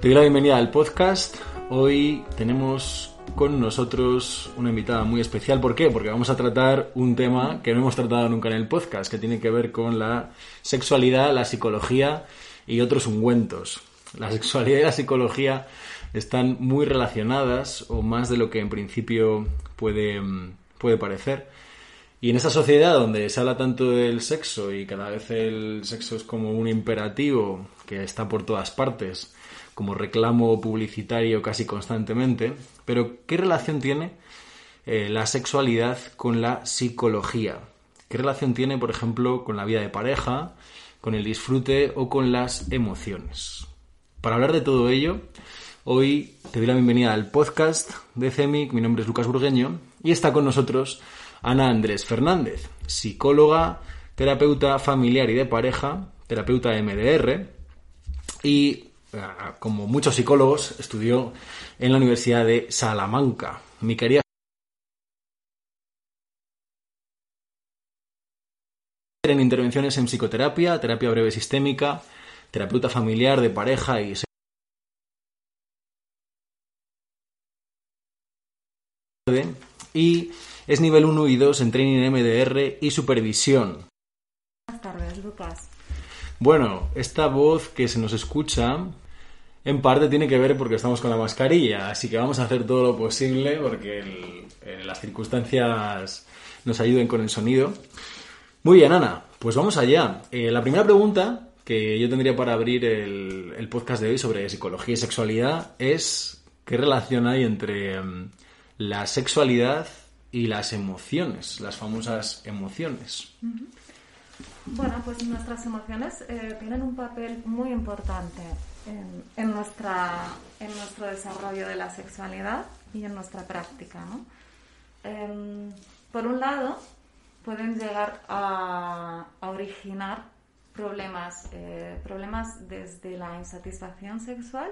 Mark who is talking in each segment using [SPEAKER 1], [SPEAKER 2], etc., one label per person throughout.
[SPEAKER 1] Te doy la bienvenida al podcast. Hoy tenemos con nosotros una invitada muy especial. ¿Por qué? Porque vamos a tratar un tema que no hemos tratado nunca en el podcast, que tiene que ver con la sexualidad, la psicología y otros ungüentos. La sexualidad y la psicología están muy relacionadas, o más de lo que en principio puede, puede parecer. Y en esa sociedad donde se habla tanto del sexo y cada vez el sexo es como un imperativo que está por todas partes, como reclamo publicitario casi constantemente, pero ¿qué relación tiene eh, la sexualidad con la psicología? ¿Qué relación tiene, por ejemplo, con la vida de pareja, con el disfrute o con las emociones? Para hablar de todo ello, hoy te doy la bienvenida al podcast de CEMIC, mi nombre es Lucas Burgueño y está con nosotros Ana Andrés Fernández, psicóloga, terapeuta familiar y de pareja, terapeuta MDR y como muchos psicólogos, estudió en la Universidad de Salamanca. Mi querida en intervenciones en psicoterapia, terapia breve sistémica, terapeuta familiar de pareja y y es nivel 1 y 2 en training MDR y supervisión.
[SPEAKER 2] Buenas tardes, Lucas.
[SPEAKER 1] Bueno, esta voz que se nos escucha en parte tiene que ver porque estamos con la mascarilla, así que vamos a hacer todo lo posible porque eh, las circunstancias nos ayuden con el sonido. Muy bien, Ana, pues vamos allá. Eh, la primera pregunta que yo tendría para abrir el, podcast de hoy sobre psicología y sexualidad es qué relación hay entre mm, la sexualidad y las emociones, las famosas emociones.
[SPEAKER 2] Bueno, pues nuestras emociones eh, tienen un papel muy importante en, nuestra, en nuestro desarrollo de la sexualidad y en nuestra práctica. ¿no? Em, por un lado, pueden llegar a, originar problemas, eh, problemas desde la insatisfacción sexual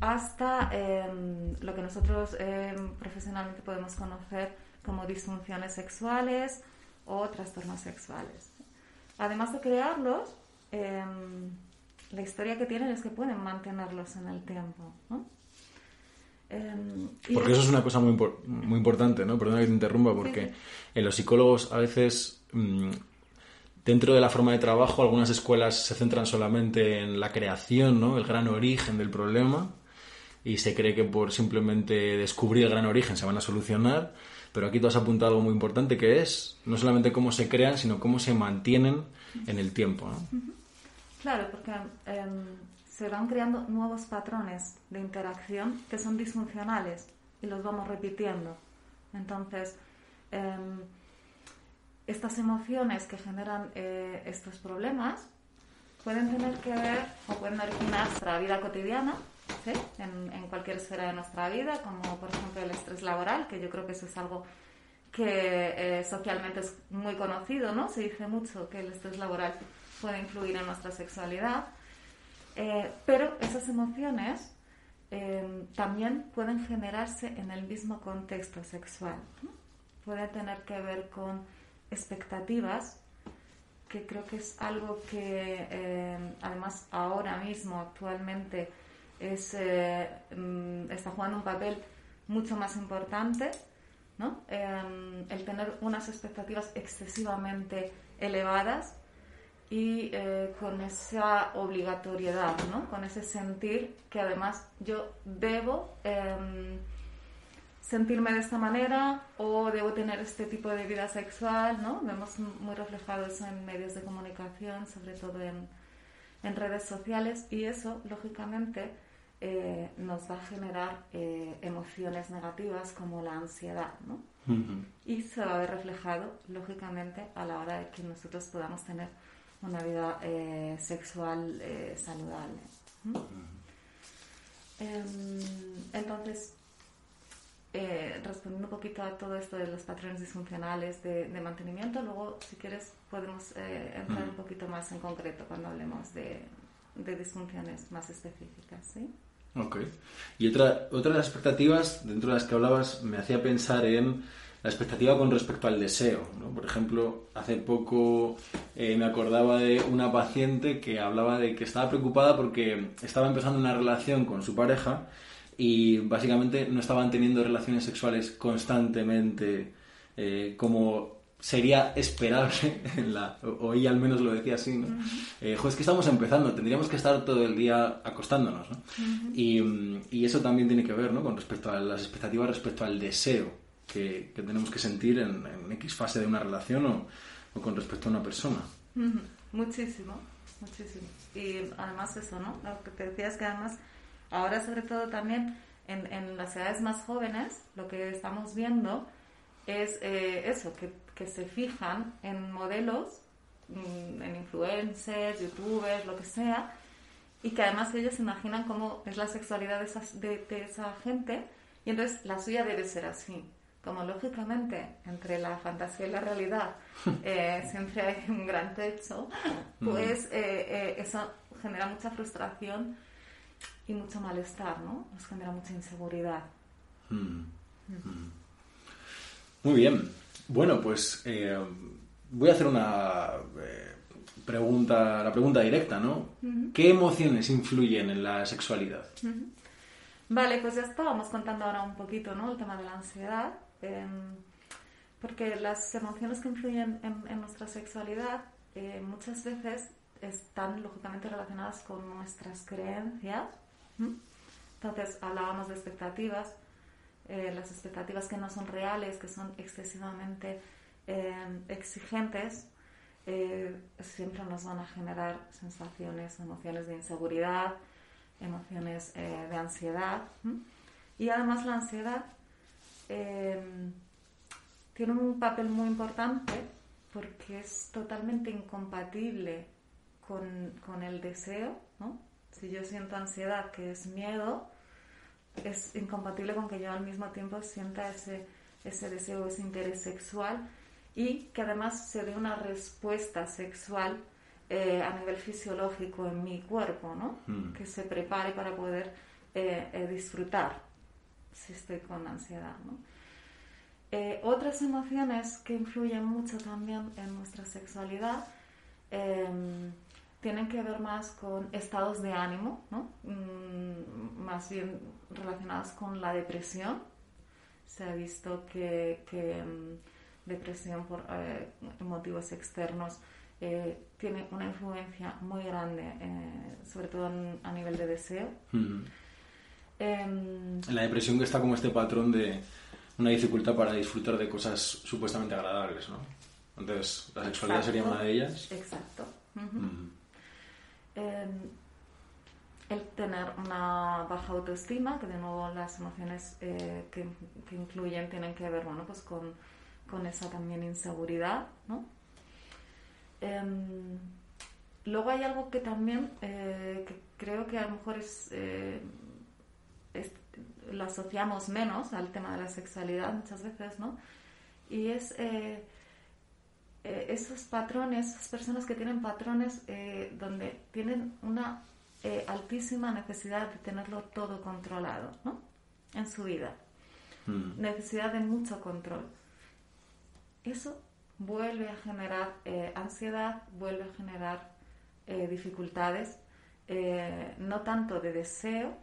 [SPEAKER 2] hasta em, lo que nosotros em, profesionalmente podemos conocer como disfunciones sexuales o trastornos sexuales. Además de crearlos, la historia que tienen es que pueden mantenerlos en el tiempo.
[SPEAKER 1] Em, porque eso es una cosa muy, muy importante, ¿no? Perdona que te interrumpa, porque en los psicólogos a veces, mm, dentro de la forma de trabajo, algunas escuelas se centran solamente en la creación, ¿no? El gran origen del problema, y se cree que por simplemente descubrir el gran origen se van a solucionar, pero aquí tú has apuntado algo muy importante que es no solamente cómo se crean, sino cómo se mantienen en el tiempo, ¿no?
[SPEAKER 2] Claro, porque em, se van creando nuevos patrones de interacción que son disfuncionales y los vamos repitiendo. Entonces, em, estas emociones que generan eh, estos problemas pueden tener que ver o pueden originar nuestra vida cotidiana, ¿sí? en, cualquier esfera de nuestra vida, como por ejemplo el estrés laboral, que yo creo que eso es algo que eh, socialmente es muy conocido, ¿no? Se dice mucho que el estrés laboral puede influir en nuestra sexualidad, eh, pero esas emociones eh, también pueden generarse en el mismo contexto sexual. Puede tener que ver con expectativas, que creo que es algo que eh, además ahora mismo, actualmente, es, mm, está jugando un papel mucho más importante ¿no? Em, el tener unas expectativas excesivamente elevadas y eh, con esa obligatoriedad, ¿no? Con ese sentir que además yo debo em, sentirme de esta manera o debo tener este tipo de vida sexual, ¿no? Vemos muy reflejado eso en medios de comunicación, sobre todo en, en redes sociales y eso, lógicamente, eh, nos va a generar eh, emociones negativas como la ansiedad, ¿no? Y se va a ver reflejado, lógicamente, a la hora de que nosotros podamos tener una vida eh, sexual saludable. Em, entonces, respondiendo un poquito a todo esto de los patrones disfuncionales de, mantenimiento, luego, si quieres, podemos entrar un poquito más en concreto cuando hablemos de, de disfunciones más específicas, ¿sí?
[SPEAKER 1] Ok. Y otra, otra de las expectativas, dentro de las que hablabas, me hacía pensar en la expectativa con respecto al deseo. ¿no? Por ejemplo, hace poco eh, me acordaba de una paciente que hablaba de que estaba preocupada porque estaba empezando una relación con su pareja y básicamente no estaban teniendo relaciones sexuales constantemente eh, como sería esperable, en la, o ella al menos lo decía así, ¿no? Eh, es que estamos empezando, tendríamos que estar todo el día acostándonos, ¿no? y, y, eso también tiene que ver, ¿no? Con respecto a las expectativas, respecto al deseo que, tenemos que sentir en, X fase de una relación o, con respecto a una persona.
[SPEAKER 2] Muchísimo, muchísimo. Y además eso, ¿no? Lo que te decías que además, ahora sobre todo también en, las edades más jóvenes, lo que estamos viendo es eh, eso, que se fijan en modelos, mm, en influencers, youtubers, lo que sea, y que además ellos imaginan cómo es la sexualidad de, de, esa gente, y entonces la suya debe ser así. Como lógicamente entre la fantasía y la realidad eh, siempre hay un gran techo, pues eh, eh, eso genera mucha frustración y mucho malestar, ¿no? Nos genera mucha inseguridad. Mm.
[SPEAKER 1] Mm. Muy bien. Bueno, pues voy a hacer una pregunta, la pregunta directa, ¿no? ¿Qué emociones influyen en la sexualidad?
[SPEAKER 2] Vale, pues ya estábamos contando ahora un poquito, ¿no? El tema de la ansiedad, em, porque las emociones que influyen en, nuestra sexualidad eh, muchas veces están lógicamente relacionadas con nuestras creencias. Entonces hablábamos de expectativas eh, las expectativas que no son reales, que son excesivamente eh, exigentes, eh, siempre nos van a generar sensaciones, emociones de inseguridad, emociones de ansiedad. Y además la ansiedad tiene un papel muy importante porque es totalmente incompatible con, con el deseo. ¿no? Si yo siento ansiedad, que es miedo, es incompatible con que yo al mismo tiempo sienta ese, ese deseo, ese interés sexual y que además se dé una respuesta sexual eh, a nivel fisiológico en mi cuerpo, ¿no? Hmm. Que se prepare para poder eh, eh, disfrutar si estoy con ansiedad, ¿no? otras emociones que influyen mucho también en nuestra sexualidad em, tienen que ver más con estados de ánimo, ¿no? Mm, más bien relacionados con la depresión. Se ha visto que, mm, depresión por eh, motivos externos eh, tiene una influencia muy grande, eh, sobre todo a nivel de deseo.
[SPEAKER 1] Em, en la depresión que está como este patrón de una dificultad para disfrutar de cosas supuestamente agradables, ¿no? Entonces, la sexualidad sería una de ellas.
[SPEAKER 2] Exacto. Em, el tener una baja autoestima, que de nuevo las emociones eh, que, incluyen tienen que ver bueno, pues con, con esa también inseguridad. ¿no? Em, luego hay algo que también eh, que creo que a lo mejor eh, es, lo asociamos menos al tema de la sexualidad muchas veces, ¿no? Y es eh, esos patrones, esas personas que tienen patrones eh, donde tienen una eh, altísima necesidad de tenerlo todo controlado ¿no? en su vida, mm. necesidad de mucho control. Eso vuelve a generar ansiedad, vuelve a generar dificultades, no tanto de deseo,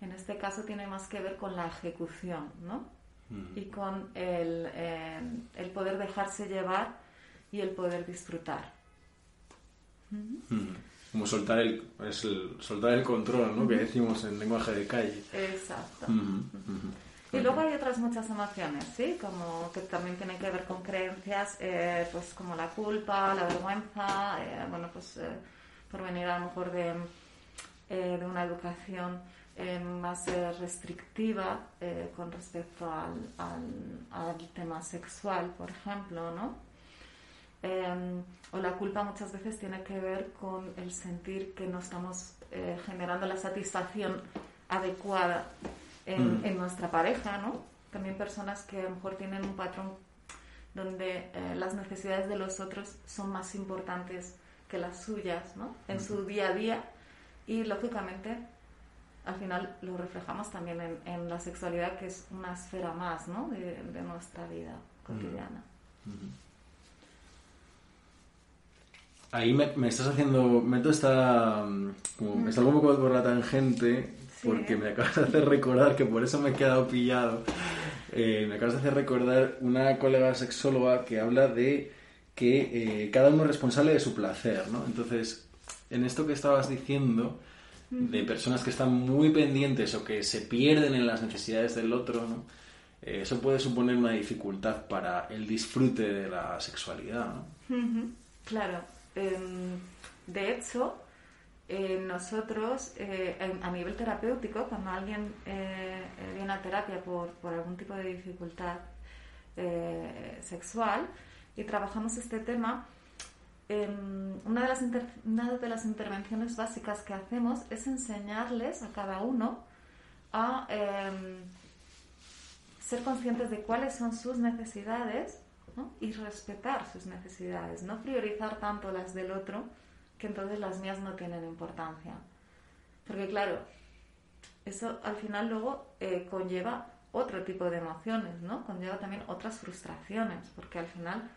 [SPEAKER 2] en este caso tiene más que ver con la ejecución, ¿no? y con el, eh, el, poder dejarse llevar y el poder disfrutar.
[SPEAKER 1] Como soltar el, es el, soltar el control, ¿no? Que decimos en lenguaje de calle.
[SPEAKER 2] Exacto. Y luego hay otras muchas emociones, ¿sí? Como que también tienen que ver con creencias, eh, pues como la culpa, la vergüenza, eh, bueno, pues por venir a lo mejor de, de una educación eh, más restrictiva eh, con respecto al, al, tema sexual, por ejemplo, ¿no? Em, o la culpa muchas veces tiene que ver con el sentir que no estamos eh, generando la satisfacción adecuada en, mm. en, nuestra pareja, ¿no? También personas que a lo mejor tienen un patrón donde las necesidades de los otros son más importantes que las suyas, ¿no? En su día a día y lógicamente al final lo reflejamos también en, la sexualidad, que es una esfera más ¿no? de, nuestra vida cotidiana.
[SPEAKER 1] Ahí me, estás haciendo, Meto está, como, me salgo un poco por la tangente, porque me acabas de hacer recordar, que por eso me he quedado pillado, eh, me acabas de hacer recordar una colega sexóloga que habla de que eh, cada uno es responsable de su placer, ¿no? Entonces, en esto que estabas diciendo, de personas que están muy pendientes o que se pierden en las necesidades del otro, ¿no? Eh, eso puede suponer una dificultad para el disfrute de la sexualidad. ¿no?
[SPEAKER 2] Claro. Em, de hecho, eh, nosotros, eh, a nivel terapéutico, cuando alguien viene a terapia por, por, algún tipo de dificultad sexual y trabajamos este tema, Em, una, de las una de las intervenciones básicas que hacemos es enseñarles a cada uno a em, ser conscientes de cuáles son sus necesidades y respetar sus necesidades, no priorizar tanto las del otro que entonces las mías no tienen importancia. Porque claro, eso al final luego eh, conlleva otro tipo de emociones, ¿no? Conlleva también otras frustraciones, porque al final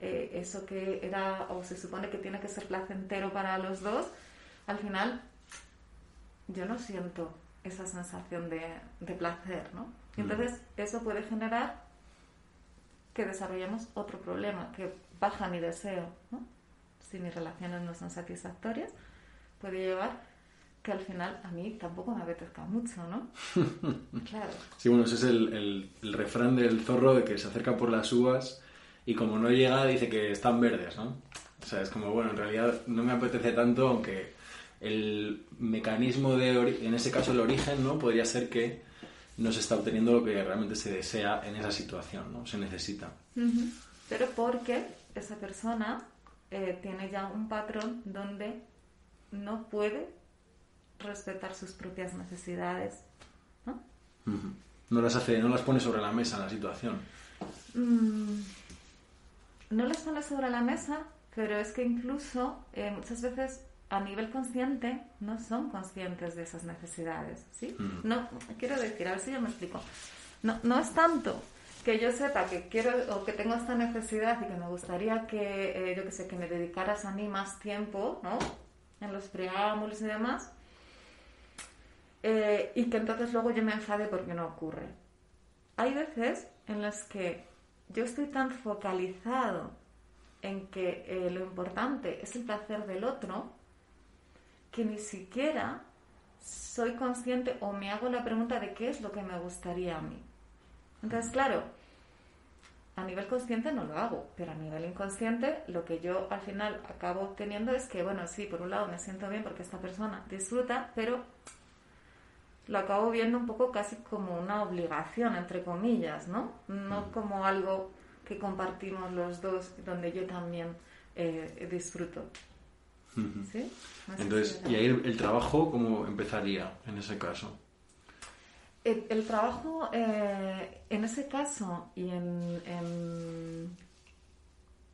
[SPEAKER 2] eh, eso que era o se supone que tiene que ser placentero para los dos, al final yo no siento esa sensación de, de placer, ¿no? Y entonces eso puede generar que desarrollemos otro problema, que baja mi deseo, ¿no? Si mis relaciones no son satisfactorias, puede llevar que al final a mí tampoco me apetezca mucho, ¿no?
[SPEAKER 1] claro. Sí, bueno, ese es el, el, el refrán del zorro de que se acerca por las uvas y como no llega dice que están verdes, ¿no? O sea, es como, bueno, en realidad no me apetece tanto, aunque el mecanismo de, en ese caso el origen, ¿no? Podría ser que no se está obteniendo lo que realmente se desea en esa situación, ¿no? Se necesita.
[SPEAKER 2] Pero porque esa persona eh, tiene ya un patrón donde no puede respetar sus propias necesidades, ¿no?
[SPEAKER 1] No las hace, no las pone sobre la mesa en la situación.
[SPEAKER 2] Mm, no les pone sobre la mesa, pero es que incluso eh, muchas veces a nivel consciente no son conscientes de esas necesidades, ¿sí? Mm. No, quiero decir, a ver si yo me explico. No, no es tanto que yo sepa que quiero o que tengo esta necesidad y que me gustaría que, eh, yo que sé, que me dedicaras a mí más tiempo, ¿no? En los preámbulos y demás. Eh, y que entonces luego yo me enfade porque no ocurre. Hay veces en las que yo estoy tan focalizado en que eh, lo importante es el placer del otro que ni siquiera soy consciente o me hago la pregunta de qué es lo que me gustaría a mí. Entonces, claro, a nivel consciente no lo hago, pero a nivel inconsciente lo que yo al final acabo obteniendo es que, bueno, sí, por un lado me siento bien porque esta persona disfruta, pero lo acabo viendo un poco casi como una obligación, entre comillas, ¿no? No mm. como algo que compartimos los dos, donde yo también eh, disfruto.
[SPEAKER 1] ¿Sí? Entonces, ¿y ahí el, trabajo cómo empezaría en ese caso?
[SPEAKER 2] El, trabajo, eh, en ese caso y en,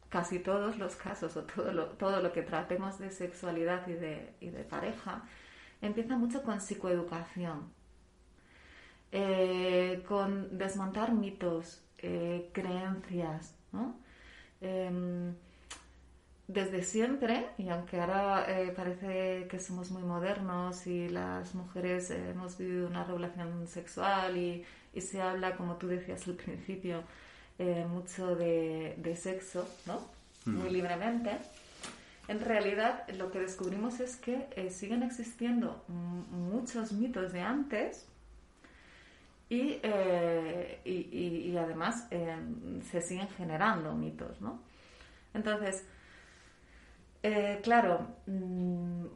[SPEAKER 2] casi todos los casos, o todo lo, todo lo que tratemos de sexualidad y de, y de pareja, empieza mucho con psicoeducación, eh, con desmontar mitos, eh, creencias, ¿no? Em, desde siempre, y aunque ahora eh, parece que somos muy modernos y las mujeres hemos vivido una regulación sexual y, y, se habla, como tú decías al principio, mucho de, de, sexo, ¿no? Muy libremente. En realidad, lo que descubrimos es que siguen existiendo muchos mitos de antes y, y, y además se siguen generando mitos, ¿no? Entonces, eh, claro, mm,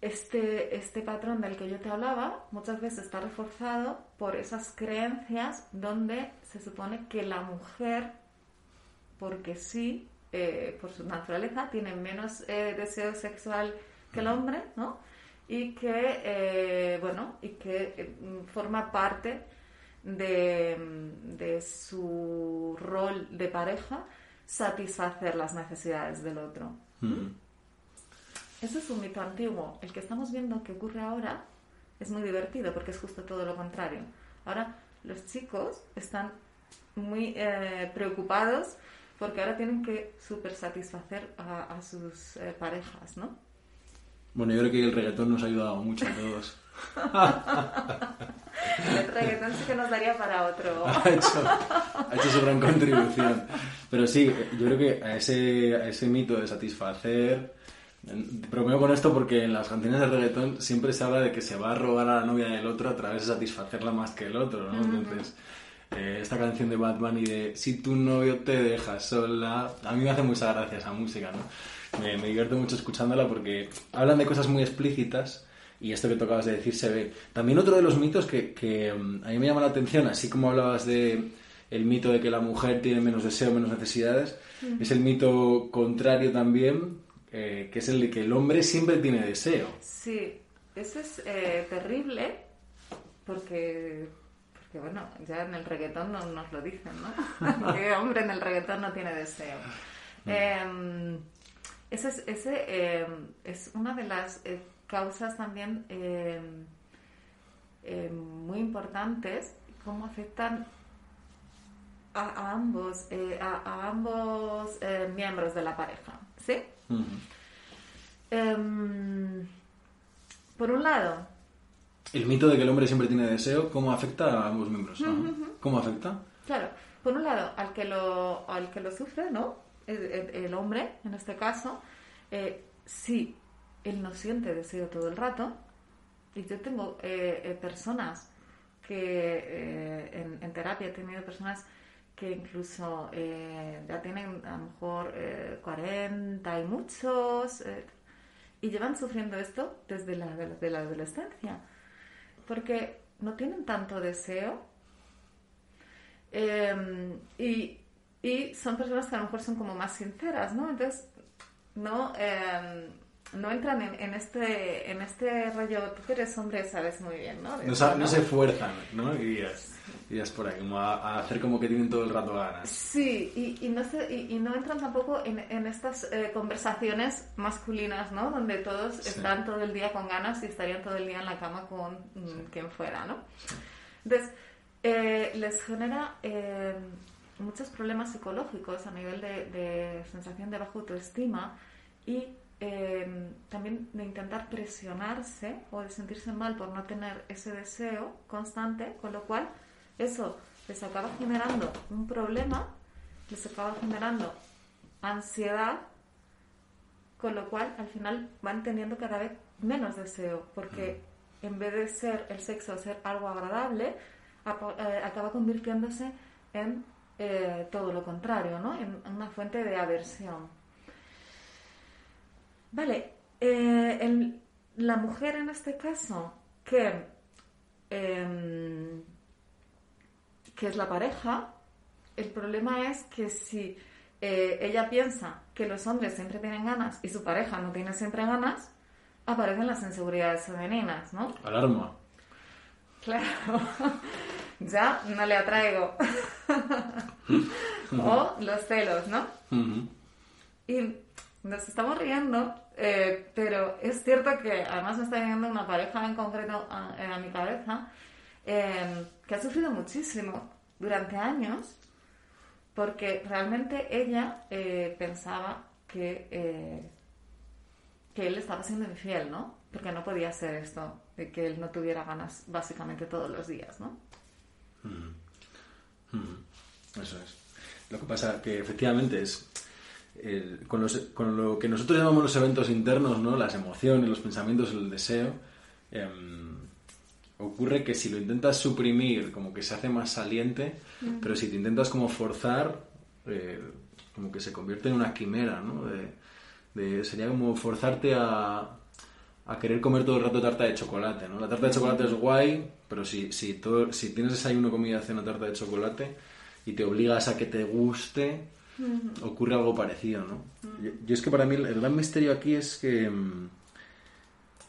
[SPEAKER 2] este, este patrón del que yo te hablaba muchas veces está reforzado por esas creencias donde se supone que la mujer, porque sí, eh, por su naturaleza, tiene menos eh, deseo sexual que el hombre, ¿no? Y que, bueno, y que forma parte de, de su rol de pareja satisfacer las necesidades del otro. Mm. Eso es un mito antiguo. El que estamos viendo que ocurre ahora es muy divertido porque es justo todo lo contrario. Ahora los chicos están muy eh, preocupados porque ahora tienen que super satisfacer a, sus eh, parejas, ¿no?
[SPEAKER 1] Bueno, yo creo que el reggaetón nos ha ayudado mucho a todos.
[SPEAKER 2] el reggaetón sí que nos daría para otro.
[SPEAKER 1] ha, hecho, ha hecho su gran contribución. Pero sí, yo creo que a ese, a ese mito de satisfacer... Bromeo con esto porque en las canciones de reggaetón siempre se habla de que se va a robar a la novia del otro a través de satisfacerla más que el otro, ¿no? Entonces, eh, esta canción de Batman y de si tu novio te deja sola, a mí me hace mucha gracia esa música, ¿no? Me, me divierto mucho escuchándola porque hablan de cosas muy explícitas y esto que tocabas de decir se ve. También otro de los mitos que, que mm, a mí me llama la atención, así como hablabas de el mito de que la mujer tiene menos deseo, menos necesidades, es el mito contrario también, eh, que es el de que el hombre siempre tiene deseo.
[SPEAKER 2] Sí, eso es eh, terrible porque, porque, bueno, ya en el reggaetón no, nos lo dicen, ¿no? que hombre en el reggaetón no tiene deseo. Mm. Em, ese es, ese, em, es una de las eh, causas también em, muy importantes, cómo afectan a, ambos, eh, a, ambos eh, miembros de la pareja. ¿Sí? Em, por un lado,
[SPEAKER 1] el mito de que el hombre siempre tiene deseo, ¿cómo afecta a ambos miembros? ¿Cómo afecta?
[SPEAKER 2] Claro, por un lado, al que lo, al que lo sufre, ¿no? El, hombre, en este caso, eh, sí él no siente deseo todo el rato. Y yo tengo eh, eh, personas que eh, en, terapia he tenido personas que incluso ya tienen a lo mejor 40 y muchos y llevan sufriendo esto desde la, de la adolescencia porque no tienen tanto deseo y, y, son personas que a lo mejor son como más sinceras, ¿no? Entonces, no no entran en, este en este rollo, tú que eres hombre sabes muy bien, ¿no?
[SPEAKER 1] No, se esfuerzan, ¿no? Irías, irías por ahí, como a, hacer como que tienen todo el rato ganas.
[SPEAKER 2] Sí, y, y no, se, y, no entran tampoco en, en estas eh, conversaciones masculinas, ¿no? Donde todos están todo el día con ganas y estarían todo el día en la cama con mm, quien fuera, ¿no? Entonces, eh, les genera eh, muchos problemas psicológicos a nivel de, de sensación de baja autoestima y Em, también de intentar presionarse o de sentirse mal por no tener ese deseo constante, con lo cual eso les acaba generando un problema, les acaba generando ansiedad, con lo cual al final van teniendo cada vez menos deseo, porque en vez de ser el sexo ser algo agradable, eh, acaba convirtiéndose en eh, todo lo contrario, ¿no? en una fuente de aversión. Vale, eh, la mujer en este caso, que, em, que es la pareja, el problema es que si eh, ella piensa que los hombres siempre tienen ganas y su pareja no tiene siempre ganas, aparecen las inseguridades femeninas, ¿no?
[SPEAKER 1] Alarma.
[SPEAKER 2] Claro, ya no le atraigo. o los celos, ¿no? Y nos estamos riendo, eh, pero es cierto que además me está viniendo una pareja en concreto a, a mi cabeza em, que ha sufrido muchísimo durante años porque realmente ella eh, pensaba que, eh, que él estaba siendo infiel, ¿no? Porque no podía ser esto, de que él no tuviera ganas básicamente todos los días, ¿no?
[SPEAKER 1] Mm. Mm. Eso es. Lo que pasa que efectivamente es con, los- con lo que nosotros llamamos los eventos internos, ¿no? Las emociones, los pensamientos, el deseo. em, ocurre que si lo intentas suprimir, como que se hace más saliente, pero si te intentas como forzar, eh, como que se convierte en una quimera, ¿no? De, de- sería como forzarte a, a querer comer todo el rato tarta de chocolate, ¿no? La tarta de chocolate es guay, pero si, si, todo, si tienes desayuno, comida, cena, tarta de chocolate y te obligas a que te guste, ocurre algo parecido, ¿no? Yo, yo es que para mí el, el gran misterio aquí es que, mm,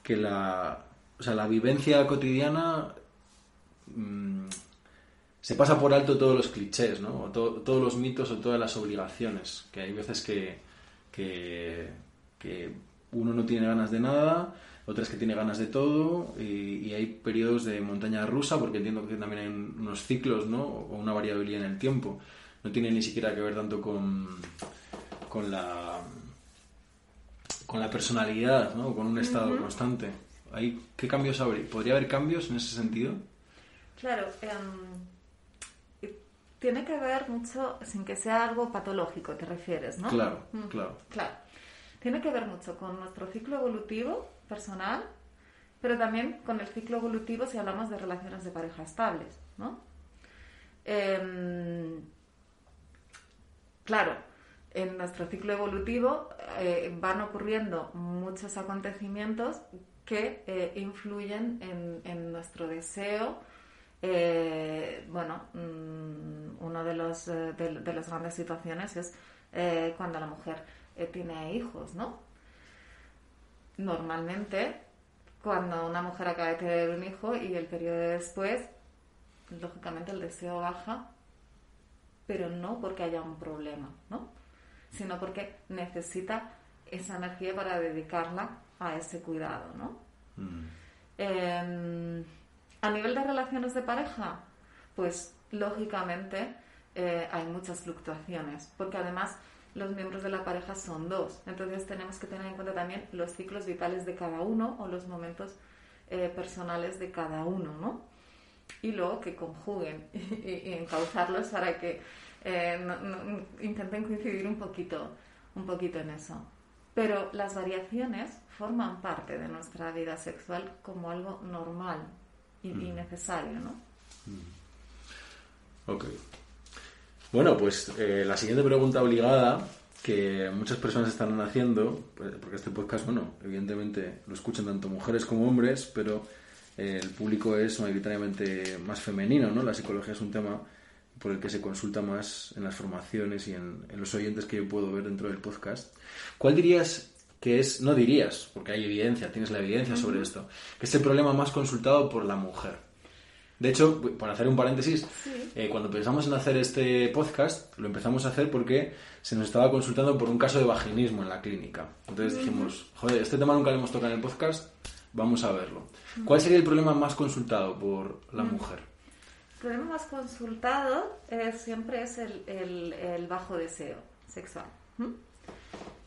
[SPEAKER 1] que la, o sea, la vivencia cotidiana mm, se pasa por alto todos los clichés, ¿no? O to- todos los mitos o todas las obligaciones. Que hay veces que, que, que uno no tiene ganas de nada, otras que tiene ganas de todo, y, y hay periodos de montaña rusa, porque entiendo que también hay unos ciclos, ¿no? O una variabilidad en el tiempo. No tiene ni siquiera que ver tanto con, con la con la personalidad, ¿no? Con un estado constante. ¿Hay, ¿Qué cambios habría? ¿Podría haber cambios en ese sentido?
[SPEAKER 2] Claro, em, tiene que ver mucho, sin que sea algo patológico, te refieres, ¿no?
[SPEAKER 1] Claro, claro.
[SPEAKER 2] Claro. Tiene que ver mucho con nuestro ciclo evolutivo personal, pero también con el ciclo evolutivo si hablamos de relaciones de pareja estables, ¿no? Em, claro, en nuestro ciclo evolutivo eh, van ocurriendo muchos acontecimientos que eh, influyen en, nuestro deseo. Eh, bueno, mm, una de, los, de, las grandes situaciones es cuando la mujer tiene hijos, ¿no? Normalmente, cuando una mujer acaba de tener un hijo y el periodo después, lógicamente el deseo baja, pero no porque haya un problema, ¿no? Sino porque necesita esa energía para dedicarla a ese cuidado, ¿no?
[SPEAKER 1] Mm.
[SPEAKER 2] Eh, a nivel de relaciones de pareja, pues lógicamente eh, hay muchas fluctuaciones, porque además los miembros de la pareja son dos, entonces tenemos que tener en cuenta también los ciclos vitales de cada uno o los momentos eh, personales de cada uno, ¿no? Y luego que conjuguen y, y encauzarlos para que eh, no- no- intenten coincidir un poquito, un poquito en eso. Pero las variaciones forman parte de nuestra vida sexual como algo normal y, y necesario, ¿no?
[SPEAKER 1] Ok. Bueno, pues eh, la siguiente pregunta obligada que muchas personas están haciendo, pues, porque este podcast, bueno, evidentemente lo escuchan tanto mujeres como hombres, pero eh, el público es mayoritariamente más femenino, ¿no? La psicología es un tema por el que se consulta más en las formaciones y en, en los oyentes que yo puedo ver dentro del podcast. ¿Cuál dirías que es, no dirías, porque hay evidencia, tienes la evidencia sobre esto, que es el problema más consultado por la mujer? De hecho, por hacer un paréntesis, eh, cuando pensamos en hacer este podcast, lo empezamos a hacer porque se nos estaba consultando por un caso de vaginismo en la clínica. Entonces dijimos, joder, este tema nunca lo hemos tocado en el podcast, vamos a verlo. ¿Cuál sería el problema más consultado por la mujer?
[SPEAKER 2] El problema más consultado eh, siempre es el, el- el bajo deseo sexual. ¿m?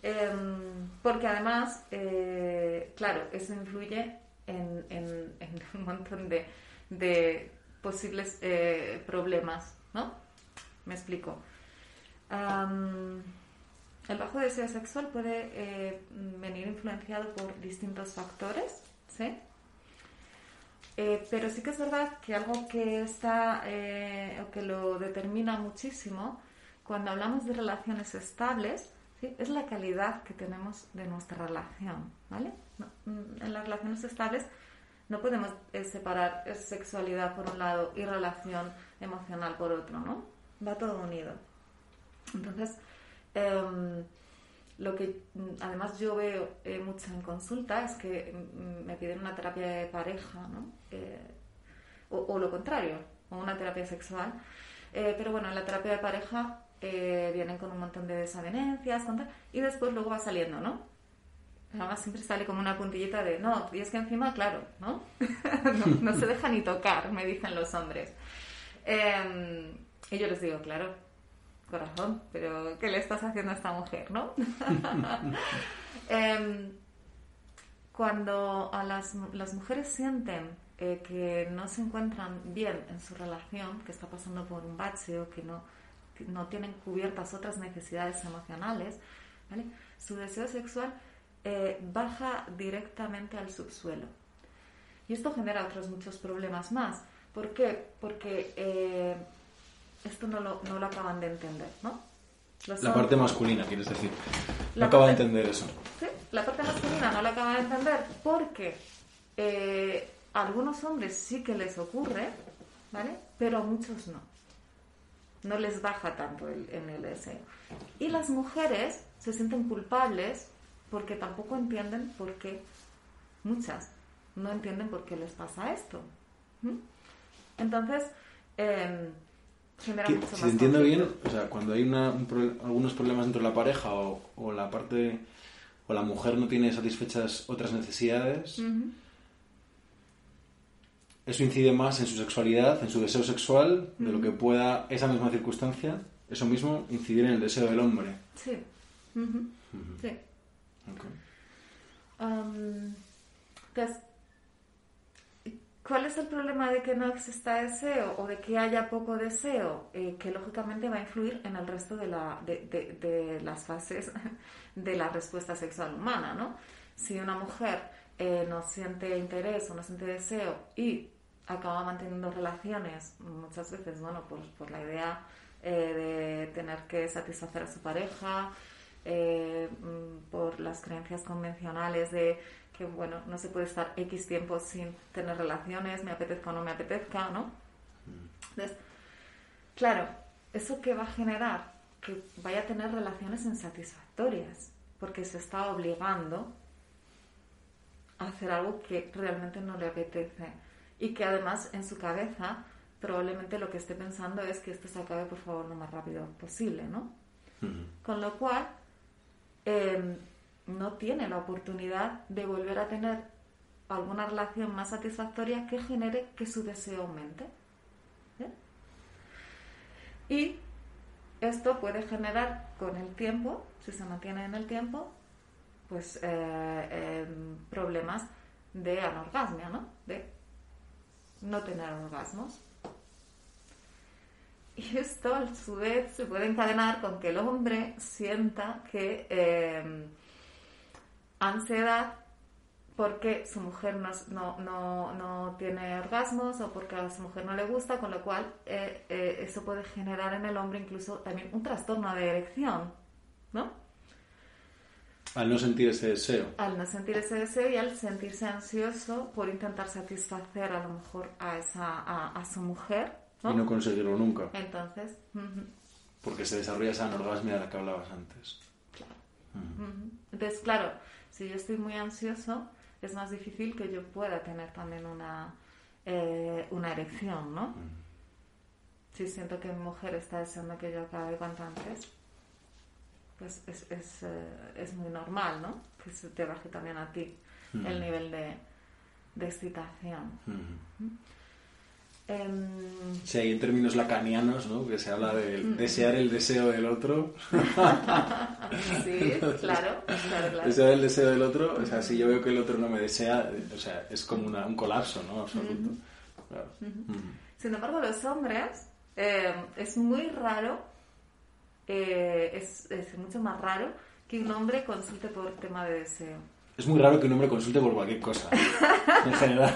[SPEAKER 2] Em, porque además, eh, claro, eso influye en, en- en un montón de, de posibles eh, problemas, ¿no? Me explico. El bajo deseo sexual puede eh, venir influenciado por distintos factores, ¿sí? Eh, pero sí que es verdad que algo que está eh, que lo determina muchísimo cuando hablamos de relaciones estables ¿sí? es la calidad que tenemos de nuestra relación, ¿vale? Mm, en las relaciones estables no podemos eh, separar sexualidad por un lado y relación emocional por otro, ¿no? Va todo unido. Entonces, em, lo que mm, además yo veo eh, mucho en consulta es que mm, me piden una terapia de pareja, ¿no? Eh, o, lo contrario, o una terapia sexual. Eh, pero bueno, en la terapia de pareja eh, vienen con un montón de desavenencias y después luego va saliendo, ¿no? Además siempre sale como una puntillita de, no, y es que encima, claro, ¿no? no, no se deja ni tocar, me dicen los hombres. Eh, y yo les digo, claro, corazón, pero ¿qué le estás haciendo a esta mujer, no? Em, cuando a las, las mujeres sienten eh, que no se encuentran bien en su relación, que está pasando por un bache o que no, que no tienen cubiertas otras necesidades emocionales, ¿vale? su deseo sexual eh, baja directamente al subsuelo. Y esto genera otros muchos problemas más. ¿Por qué? Porque eh, esto no lo, no lo acaban de entender, ¿no? Los
[SPEAKER 1] La parte masculina, quieres decir. No acaba de entender eso.
[SPEAKER 2] Sí, la parte masculina no la acaba de entender porque eh, a algunos hombres sí que les ocurre, ¿vale? Pero a muchos no. No les baja tanto el, en el deseo. Y las mujeres se sienten culpables porque tampoco entienden por qué, muchas, no entienden por qué les pasa esto. ¿Mm? Entonces, eh, genera
[SPEAKER 1] Que,
[SPEAKER 2] mucho
[SPEAKER 1] si
[SPEAKER 2] más
[SPEAKER 1] te entiendo bien, o sea, cuando hay una- un pro- algunos problemas dentro de la pareja o, o la parte o la mujer no tiene satisfechas otras necesidades,
[SPEAKER 2] Ujú.
[SPEAKER 1] eso incide más en su sexualidad, en su deseo sexual, de lo que pueda esa misma circunstancia, eso mismo incidir en el deseo del hombre.
[SPEAKER 2] Sí. Ujú. Sí.
[SPEAKER 1] Ok.
[SPEAKER 2] Am, entonces, ¿cuál es el problema de que no exista deseo o de que haya poco deseo? Eh, que lógicamente va a influir en el resto de, la, de, de- de las fases de la respuesta sexual humana, ¿no? Si una mujer eh, no siente interés o no siente deseo y acaba manteniendo relaciones, muchas veces, bueno, por, la idea eh, de tener que satisfacer a su pareja, mm, por las creencias convencionales de que, bueno, no se puede estar X tiempo sin tener relaciones, me apetezca o no me apetezca, ¿no? Entonces, claro, ¿eso que va a generar? Que vaya a tener relaciones insatisfactorias, porque se está obligando a hacer algo que realmente no le apetece y que además en su cabeza probablemente lo que esté pensando es que esto se acabe por favor lo más rápido posible, ¿no?
[SPEAKER 1] Ujú.
[SPEAKER 2] Con lo cual, eh, no tiene la oportunidad de volver a tener alguna relación más satisfactoria que genere que su deseo aumente. ¿Bien? Y esto puede generar con el tiempo, si se mantiene en el tiempo, pues eh, em, problemas de anorgasmia, ¿no? De no tener orgasmos. Y esto, a su vez, se puede encadenar con que el hombre sienta que eh, ansiedad porque su mujer no, no, no, no tiene orgasmos o porque a su mujer no le gusta, con lo cual eh, eh, eso puede generar en el hombre incluso también un trastorno de erección, ¿no?
[SPEAKER 1] Al no sentir ese deseo.
[SPEAKER 2] Al no sentir ese deseo y al sentirse ansioso por intentar satisfacer a lo mejor a, esa, a, a su mujer, ¿no?
[SPEAKER 1] Y no conseguirlo nunca.
[SPEAKER 2] Entonces,
[SPEAKER 1] Porque se desarrolla esa anorgasmia de la que hablabas antes.
[SPEAKER 2] Ujú. Entonces, claro, si yo estoy muy ansioso, es más difícil que yo pueda tener también una, eh, una erección, ¿no? Si siento que mi mujer está deseando que yo acabe cuanto antes, pues es, es, eh, es muy normal, ¿no? Que se te baje también a ti el nivel de, de excitación. Em,
[SPEAKER 1] Sí, hay en términos lacanianos, ¿no? Que se habla de
[SPEAKER 2] Mm.
[SPEAKER 1] desear el deseo del otro.
[SPEAKER 2] sí, claro, claro, claro.
[SPEAKER 1] Desear el deseo del otro, o sea, si yo veo que el otro no me desea, o sea, es como una- un colapso, ¿no? Absoluto. Claro.
[SPEAKER 2] Sin embargo, los hombres eh, es muy raro, eh, es, es mucho más raro que un hombre consulte por tema de deseo.
[SPEAKER 1] Es muy raro que un hombre consulte por cualquier cosa, en general.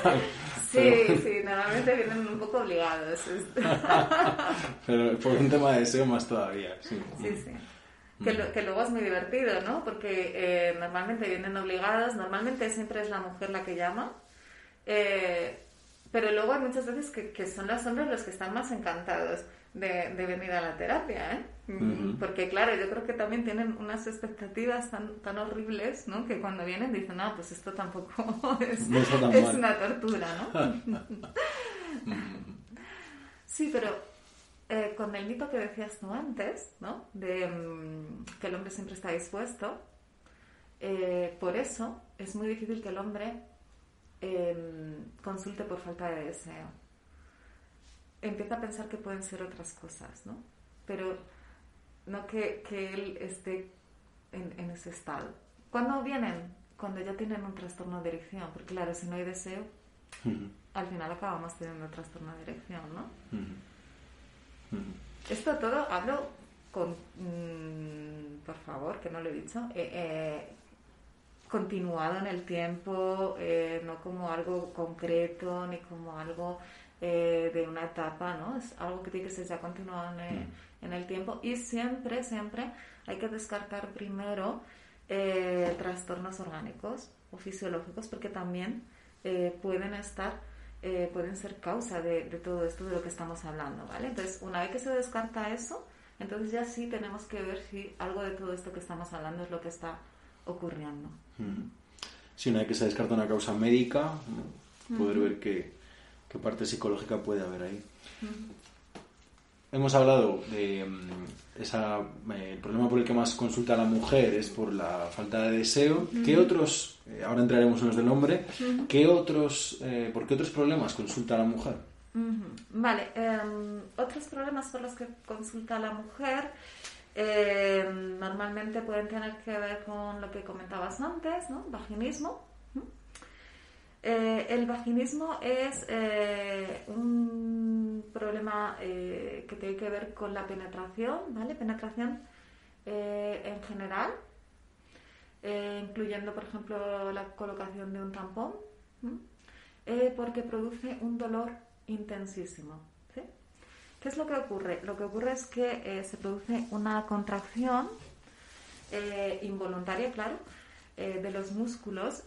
[SPEAKER 2] Sí,
[SPEAKER 1] Pero,
[SPEAKER 2] sí, normalmente vienen un poco obligados.
[SPEAKER 1] pero por un tema de deseo más todavía, sí.
[SPEAKER 2] Sí, sí. Que, lo- que luego es muy divertido, ¿no? Porque eh, normalmente vienen obligados, normalmente siempre es la mujer la que llama, eh, pero luego hay muchas veces que, que son los hombres los que están más encantados de, de venir a la terapia, ¿eh? Porque claro, yo creo que también tienen unas expectativas tan, tan horribles, ¿no? Que cuando vienen dicen, no, pues esto tampoco es,
[SPEAKER 1] No está tan
[SPEAKER 2] es
[SPEAKER 1] mal".
[SPEAKER 2] una tortura, ¿no? Sí, pero eh, con el mito que decías tú antes, ¿no? De mm, que el hombre siempre está dispuesto, eh, por eso es muy difícil que el hombre em, consulte por falta de deseo. Empieza a pensar que pueden ser otras cosas, ¿no? Pero no que, que él esté en, en, ese estado. ¿Cuándo vienen? Cuando ya tienen un trastorno de erección, porque claro, si no hay deseo, al final acabamos teniendo un trastorno de erección, ¿no? Esto todo hablo con, mm, por favor, que no lo he dicho, eh, eh, continuado en el tiempo, eh, no como algo concreto ni como algo de una etapa, ¿no? Es algo que tiene que ser ya continuado en el, en el tiempo y siempre, siempre hay que descartar primero trastornos orgánicos o fisiológicos porque también pueden estar pueden ser causa de, de, todo esto de lo que estamos hablando, ¿vale? Entonces, una vez que se descarta eso, entonces ya sí tenemos que ver si algo de todo esto que estamos hablando es lo que está ocurriendo.
[SPEAKER 1] Si una vez que se descarta una causa médica, poder ver qué, qué, parte psicológica puede haber ahí. Hemos hablado de mm, esa, eh, el problema por el que más consulta la mujer es por la falta de deseo. ¿Qué otros, eh, ahora entraremos en los del hombre, ¿qué otros, eh, por qué otros problemas consulta la mujer?
[SPEAKER 2] Vale, em, otros problemas por los que consulta la mujer em, normalmente pueden tener que ver con lo que comentabas antes, ¿no? Vaginismo. Eh, el vaginismo es eh, un problema eh, que tiene que ver con la penetración, ¿vale? Penetración en general, incluyendo, por ejemplo, la colocación de un tampón, porque produce un dolor intensísimo. ¿Qué es lo que ocurre? Lo que ocurre es que se produce una contracción involuntaria, claro, de los músculos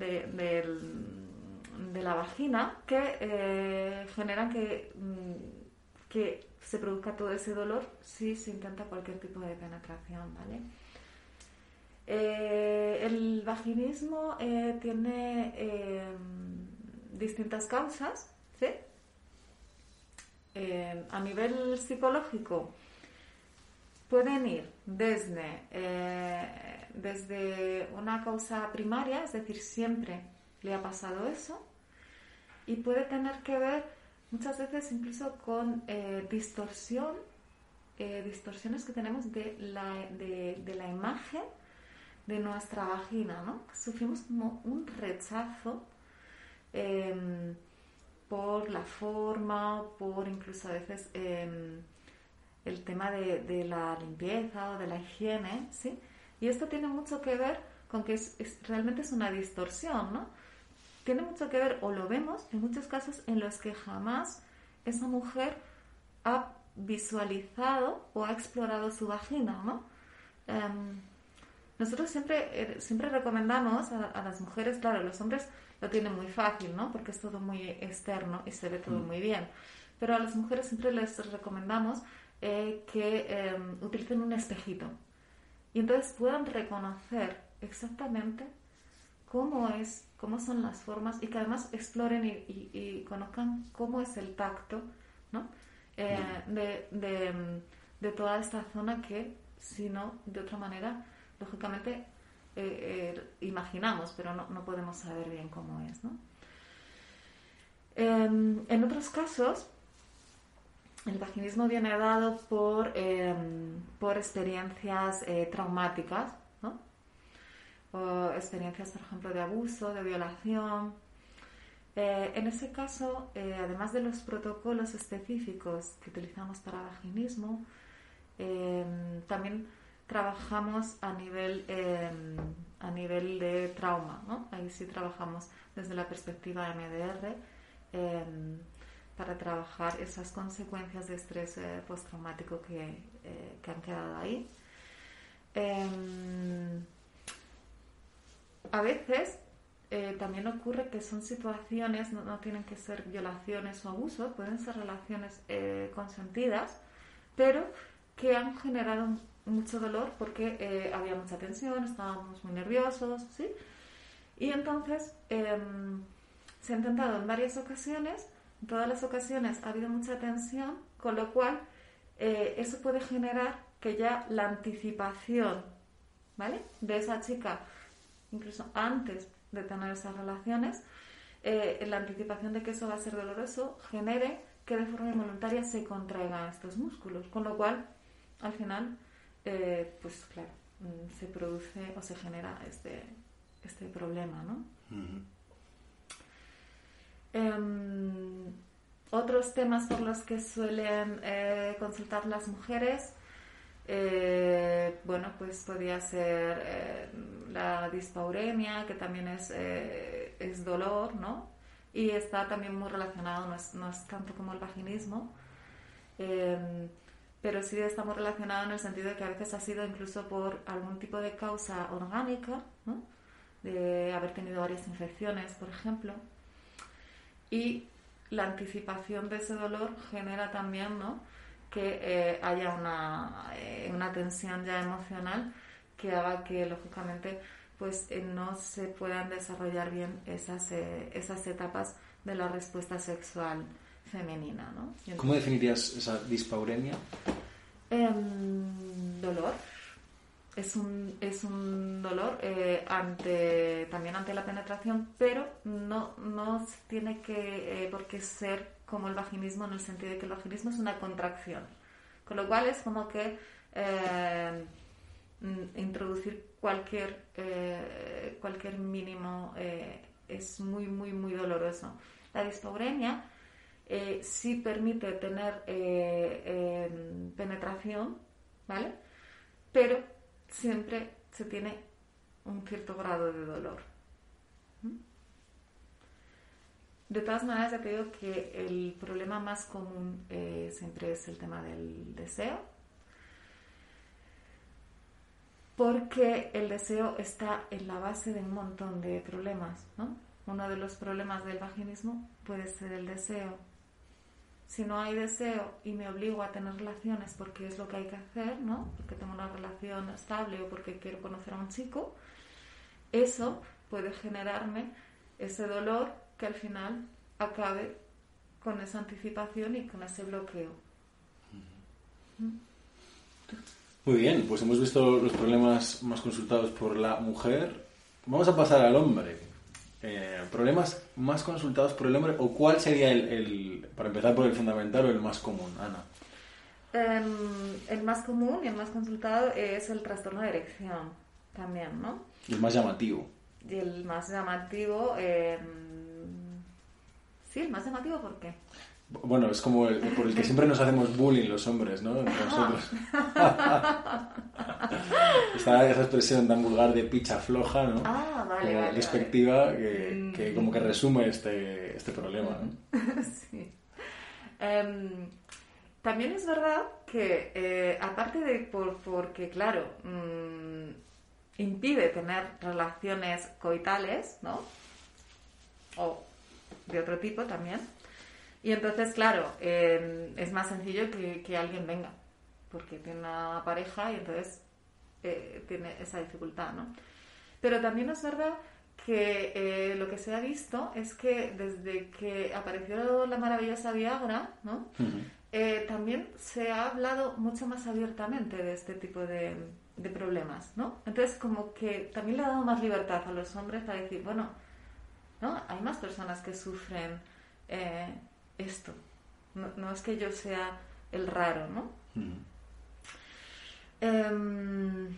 [SPEAKER 2] em, de, la vagina que generan que, mm, que se produzca todo ese dolor si se intenta cualquier tipo de penetración, ¿vale? el vaginismo tiene em, distintas causas, eh, a nivel psicológico, pueden ir desde, eh, desde una causa primaria, es decir, siempre le ha pasado eso, y puede tener que ver muchas veces incluso con eh, distorsión, distorsiones que tenemos de la, de la imagen de nuestra vagina, ¿no? Sufrimos como un rechazo em, por la forma, por incluso a veces em, el tema de, la limpieza o de la higiene, ¿sí? Y esto tiene mucho que ver con que es, realmente es una distorsión, ¿no? Tiene mucho que ver, o lo vemos en muchos casos en los que jamás esa mujer ha visualizado o ha explorado su vagina, ¿no? Em, nosotros siempre, eh, siempre recomendamos a, a, las mujeres, claro, los hombres lo tiene muy fácil, ¿no? Porque es todo muy externo y se ve todo mm. muy bien. Pero a las mujeres siempre les recomendamos eh, que em, utilicen un espejito y entonces puedan reconocer exactamente cómo es, cómo son las formas y que además exploren y, conozcan cómo es el tacto, ¿no? Eh, de, de, de toda esta zona que, si no, de otra manera, lógicamente eh, eh, imaginamos, pero no, podemos saber bien cómo es. Em, en otros casos, el vaginismo viene dado por, em, por experiencias eh, traumáticas, o experiencias, por ejemplo, de abuso, de violación. en ese caso, además de los protocolos específicos que utilizamos para vaginismo, em, también trabajamos a nivel, em, a nivel de trauma, ¿no? Ahí sí trabajamos desde la perspectiva MDR para trabajar esas consecuencias de estrés eh, postraumático que, eh, que, han quedado ahí. Em, a veces eh, también ocurre que son situaciones, no, no, tienen que ser violaciones o abusos, pueden ser relaciones consentidas, pero que han generado mucho dolor porque eh, había mucha tensión, estábamos muy nerviosos, ¿sí? Y entonces em, se ha intentado en varias ocasiones, en todas las ocasiones ha habido mucha tensión, con lo cual eh, eso puede generar que ya la anticipación, ¿vale? De esa chica, incluso antes de tener esas relaciones, eh, la anticipación de que eso va a ser doloroso, genere que de forma involuntaria se contraigan estos músculos, con lo cual al final, eh, pues claro, mm, se produce o se genera este, este problema, ¿no? Em, otros temas por los que suelen eh, consultar las mujeres, eh, bueno, pues podría ser eh, la dispauremia, que también es, es dolor, ¿no? Y está también muy relacionado, no es, no es tanto como el vaginismo, em, pero sí está muy relacionado en el sentido de que a veces ha sido incluso por algún tipo de causa orgánica, ¿no? de haber tenido varias infecciones, por ejemplo. Y la anticipación de ese dolor genera también ¿no? que eh, haya una, eh, una, tensión ya emocional que haga que, lógicamente, pues eh, no se puedan desarrollar bien esas, esas etapas de la respuesta sexual femenina. ¿no?
[SPEAKER 1] ¿Cómo definirías esa dispauremia?
[SPEAKER 2] Em, dolor es un, es un dolor eh, ante, también ante la penetración, pero no, no tiene que eh, por qué ser como el vaginismo en el sentido de que el vaginismo es una contracción. Con lo cual es como que eh, mm, introducir cualquier, cualquier mínimo es muy, muy, muy doloroso. La dispauremia sí permite tener penetración, ¿vale? Pero siempre se tiene un cierto grado de dolor. De todas maneras, ya te digo que el problema más común eh, siempre es el tema del deseo, porque el deseo está en la base de un montón de problemas. ¿no? Uno de los problemas del vaginismo puede ser el deseo, si no hay deseo y me obligo a tener relaciones porque es lo que hay que hacer, ¿no? Porque tengo una relación estable o porque quiero conocer a un chico, eso puede generarme ese dolor que al final acabe con esa anticipación y con ese bloqueo.
[SPEAKER 1] Muy bien, pues hemos visto los problemas más consultados por la mujer. Vamos a pasar al hombre. Eh, problemas más consultados por el hombre o cuál sería el, para empezar por el fundamental o el más común, Ana?
[SPEAKER 2] Em, el más común y el más consultado es el trastorno de erección también, ¿no?
[SPEAKER 1] Y el más llamativo.
[SPEAKER 2] Y el más llamativo, em, sí, el más llamativo, ¿por qué?
[SPEAKER 1] Bueno, es como el, por el que siempre nos hacemos bullying los hombres, ¿no? nosotros. Está esa expresión tan vulgar de picha floja, ¿no?
[SPEAKER 2] Ah, vale, como
[SPEAKER 1] despectiva Que, como que resume este, este problema, ¿no?
[SPEAKER 2] sí. Em, también es verdad que, eh, aparte de por, porque, claro, mm, impide tener relaciones coitales, ¿no? O de otro tipo también y entonces, claro, em, es más sencillo que, alguien venga, porque tiene una pareja y entonces eh, tiene esa dificultad, ¿no? Pero también es verdad que eh, lo que se ha visto es que desde que apareció la maravillosa Viagra, ¿no? Eh, también se ha hablado mucho más abiertamente de este tipo de, de, problemas, ¿no? Entonces, como que también le ha dado más libertad a los hombres para decir, bueno, ¿no? Hay más personas que sufren esto. No, es que yo sea el raro, ¿no? Em,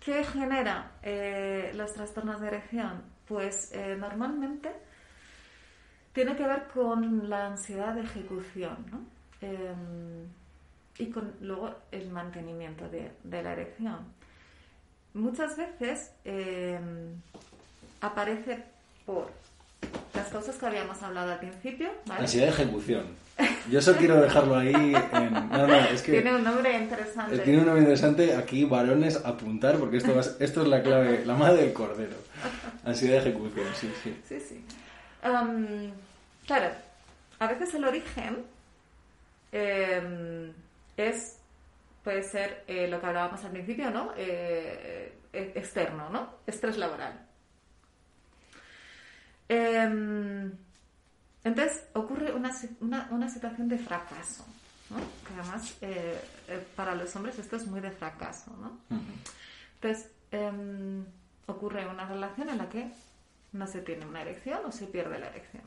[SPEAKER 2] ¿Qué genera eh, los trastornos de erección? Pues eh, normalmente tiene que ver con la ansiedad de ejecución, ¿no? Em, y con luego el mantenimiento de, de la erección. Muchas veces em, aparece por las cosas que habíamos hablado al principio. ¿vale?
[SPEAKER 1] Ansiedad de ejecución. Yo eso quiero dejarlo ahí en... No, no, es que...
[SPEAKER 2] Tiene un nombre interesante.
[SPEAKER 1] Tiene un nombre interesante. Aquí, varones, apuntar, porque esto, esto es la clave, la madre del cordero. Ansiedad de ejecución, sí, sí.
[SPEAKER 2] Sí, sí. claro, a veces el origen em, es, puede ser eh, lo que hablábamos al principio, ¿no? Eh, eh, externo, ¿no? Estrés laboral. Em, entonces ocurre una, una, situación de fracaso, ¿no? que además eh, eh, para los hombres esto es muy de fracaso. ¿no? Entonces em, ocurre una relación en la que no se tiene una erección o se pierde la erección.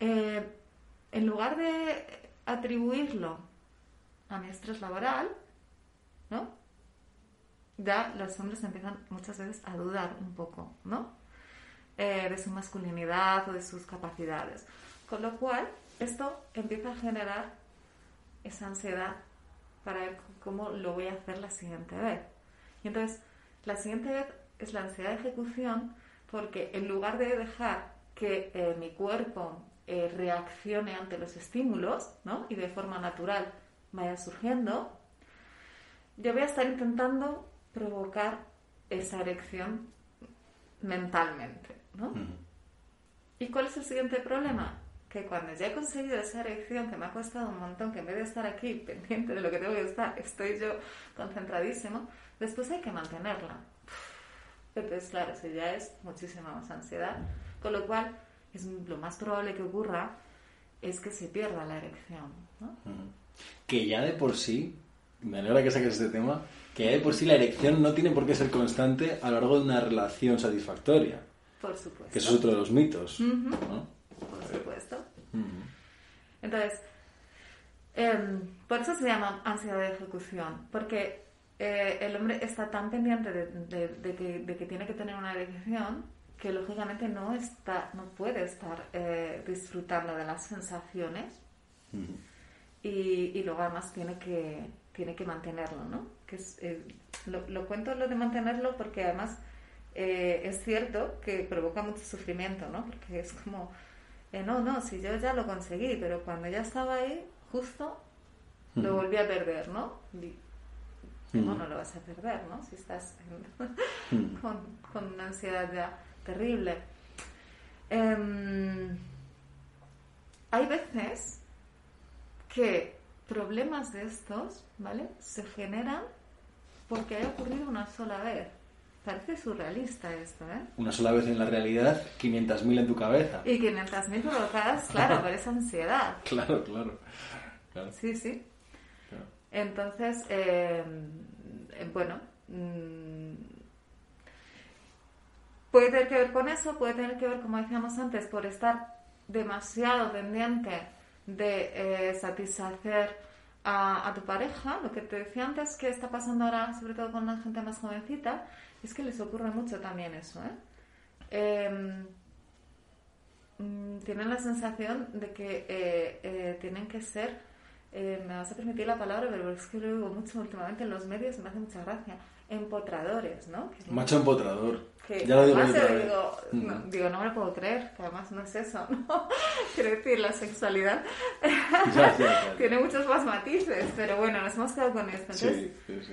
[SPEAKER 2] Eh, en lugar de atribuirlo a mi estrés laboral, ¿no? Ya los hombres empiezan muchas veces a dudar un poco, ¿no? Eh, de su masculinidad o de sus capacidades. Con lo cual, esto empieza a generar esa ansiedad para ver cómo lo voy a hacer la siguiente vez. Y entonces, la siguiente vez es la ansiedad de ejecución porque en lugar de dejar que eh, mi cuerpo eh, reaccione ante los estímulos, ¿no? Y de forma natural vaya surgiendo, yo voy a estar intentando provocar esa erección mentalmente, ¿no? ¿Y cuál es el siguiente problema? Que cuando ya he conseguido esa erección que me ha costado un montón, que en vez de estar aquí pendiente de lo que tengo que estar, estoy yo concentradísimo, después hay que mantenerla. Entonces, claro, eso ya es muchísima más ansiedad, con lo cual es lo más probable que ocurra es que se pierda la erección. ¿no?
[SPEAKER 1] Que ya de por sí, me alegra que saques este tema, que de por sí la erección no tiene por qué ser constante a lo largo de una relación satisfactoria.
[SPEAKER 2] Por supuesto.
[SPEAKER 1] Que eso es otro de los mitos.
[SPEAKER 2] ¿no? Por supuesto. Entonces, em, por eso se llama ansiedad de ejecución, porque eh, el hombre está tan pendiente de, que, tiene que tener una erección que lógicamente no está no puede estar eh, disfrutando de las sensaciones y, luego además tiene que tiene que mantenerlo no que eh, lo, cuento lo de mantenerlo porque además es cierto que provoca mucho sufrimiento no porque es como no no si yo ya lo conseguí pero cuando ya estaba ahí justo lo volví a perder no ¿Cómo no lo vas a perder, no? Si estás con, una ansiedad ya terrible. Em, hay veces que problemas de estos, ¿vale? Se generan porque ha ocurrido una sola vez. Parece surrealista esto, ¿eh?
[SPEAKER 1] Una sola vez en la realidad, 500.000 en tu cabeza.
[SPEAKER 2] Y 500.000 provocadas, claro, por esa ansiedad.
[SPEAKER 1] Claro, claro.
[SPEAKER 2] Sí, sí. Entonces, eh, eh, bueno, mm, puede tener que ver con eso, puede tener que ver, como decíamos antes, por estar demasiado pendiente de eh, satisfacer a, tu pareja. Lo que te decía antes que está pasando ahora, sobre todo con la gente más jovencita, es que les ocurre mucho también eso. Em, mm, tienen la sensación de que tienen que ser eh, me vas a permitir la palabra, pero es que lo digo mucho últimamente en los medios me hace mucha gracia, empotradores, ¿no?
[SPEAKER 1] Macho empotrador.
[SPEAKER 2] Que ya lo digo, digo, no, digo, no me lo puedo creer, que además no es eso, ¿no? Quiero decir, la sexualidad tiene muchos más matices, pero bueno, nos hemos quedado con esto. Entonces, sí, sí, sí.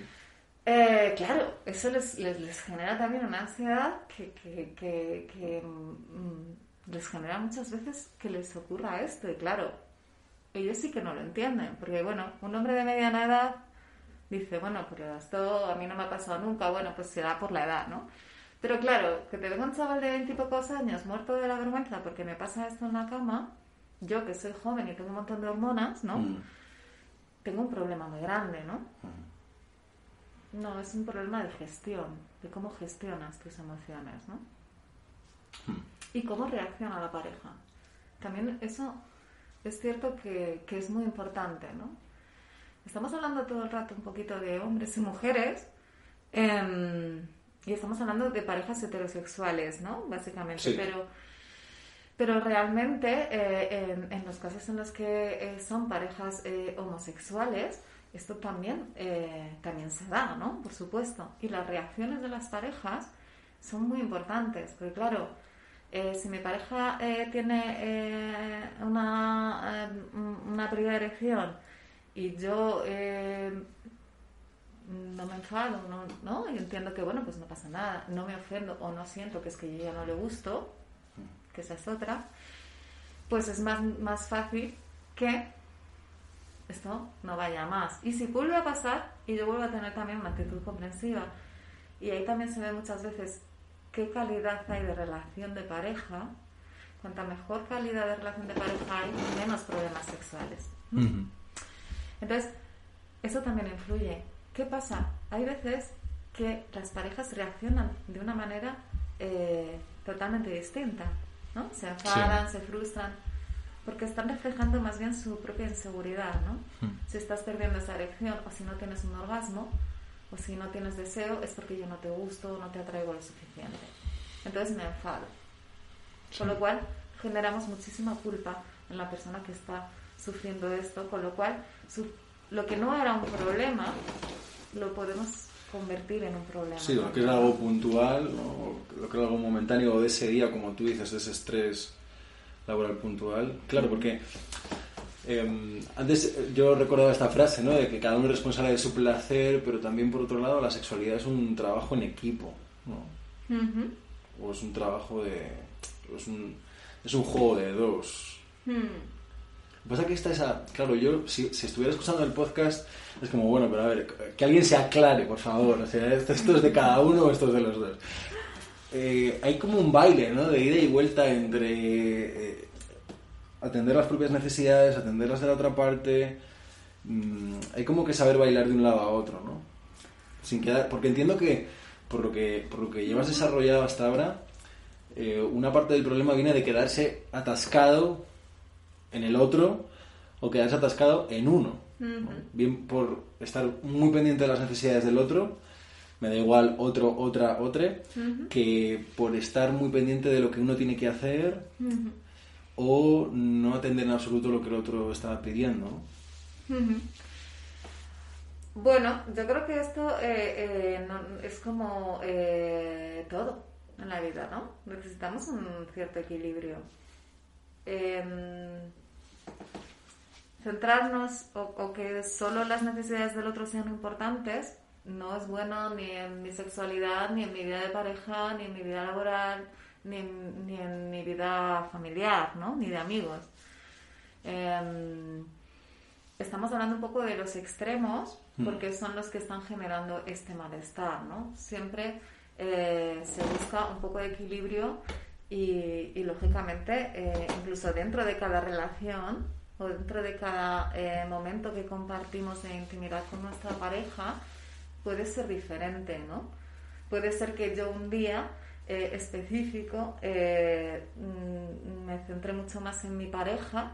[SPEAKER 2] Eh, claro, eso les, les, les, genera también una ansiedad que, que, que, que mm, les genera muchas veces que les ocurra esto. Y claro, ellos sí que no lo entienden, porque bueno, un hombre de mediana edad dice, bueno, pero esto a mí no me ha pasado nunca, bueno, pues será por la edad, ¿no? Pero claro, que te venga un chaval de 20 y pocos años muerto de la vergüenza porque me pasa esto en la cama, yo que soy joven y tengo un montón de hormonas, ¿no? Mm. Tengo un problema muy grande, ¿no? Mm. No, es un problema de gestión, de cómo gestionas tus emociones, ¿no? Mm. Y cómo reacciona la pareja. También eso es cierto que, es muy importante, ¿no? Estamos hablando todo el rato un poquito de hombres y mujeres em, y estamos hablando de parejas heterosexuales, ¿no? Básicamente, pero, pero realmente eh, en, los casos en los que eh, son parejas eh, homosexuales, esto también, también se da, ¿no? Por supuesto. Y las reacciones de las parejas son muy importantes, porque claro, eh, si mi pareja eh, tiene eh, una, una primera erección y yo no me enfado, no, ¿no? Y entiendo que, bueno, pues no pasa nada, no me ofendo o no siento que es que yo ya no le gusto, que esa es otra, pues es más, más fácil que esto no vaya más. Y si vuelve a pasar, y yo vuelvo a tener también una actitud comprensiva, y ahí también se ve muchas veces qué calidad hay de relación de pareja, cuanta mejor calidad de relación de pareja hay, menos problemas sexuales. Entonces, eso también influye. ¿Qué pasa? Hay veces que las parejas reaccionan de una manera eh, totalmente distinta, ¿no? Se enfadan, se frustran. porque están reflejando más bien su propia inseguridad, ¿no?
[SPEAKER 1] Hmm.
[SPEAKER 2] Si estás perdiendo esa erección o si no tienes un orgasmo o si no tienes deseo es porque yo no te gusto o no te atraigo lo suficiente. Entonces me enfado. Con lo cual generamos muchísima culpa en la persona que está sufriendo esto, con lo cual su- lo que no era un problema lo podemos convertir en un problema.
[SPEAKER 1] Sí, lo que es algo puntual, o lo que es algo momentáneo de ese día, como tú dices, de ese estrés laboral puntual. Claro, porque eh, antes yo recordaba esta frase, ¿no? De que cada uno es responsable de su placer, pero también por otro lado la sexualidad es un trabajo en equipo, ¿no? O es un trabajo de... Es un, es un juego de dos.
[SPEAKER 2] Hmm.
[SPEAKER 1] Lo que pasa es que esta esa... Claro, yo si, si estuviera escuchando el podcast es como, bueno, pero a ver, que alguien se aclare, por favor. O sea, esto es de cada uno o esto es de los dos. Eh, hay como un baile, ¿no? De ida y vuelta entre eh, atender las propias necesidades, atender las de la otra parte. Mm, hay como que saber bailar de un lado a otro, ¿no? Sin quedar... Porque entiendo que, por lo que, por lo que llevas desarrollado hasta ahora, eh, una parte del problema viene de quedarse atascado en el otro o quedarse atascado en uno. ¿no? Bien por estar muy pendiente de las necesidades del otro, me da igual otro, otra, otra, que por estar muy pendiente de lo que uno tiene que hacer o no atender en absoluto lo que el otro está pidiendo.
[SPEAKER 2] Bueno, yo creo que esto eh, eh, no- es como eh, todo en la vida, ¿no? Necesitamos un cierto equilibrio. Em, centrarnos o, o que solo las necesidades del otro sean importantes no es bueno ni en mi sexualidad, ni en mi vida de pareja, ni en mi vida laboral, ni en, ni en mi vida familiar, ¿no? Ni de amigos. Em, estamos hablando un poco de los extremos porque son los que están generando este malestar, ¿no? Siempre eh, se busca un poco de equilibrio y, y, lógicamente eh, incluso dentro de cada relación o dentro de cada eh, momento que compartimos de intimidad con nuestra pareja puede ser diferente, ¿no? Puede ser que yo un día eh, específico mm, me centre mucho más en mi pareja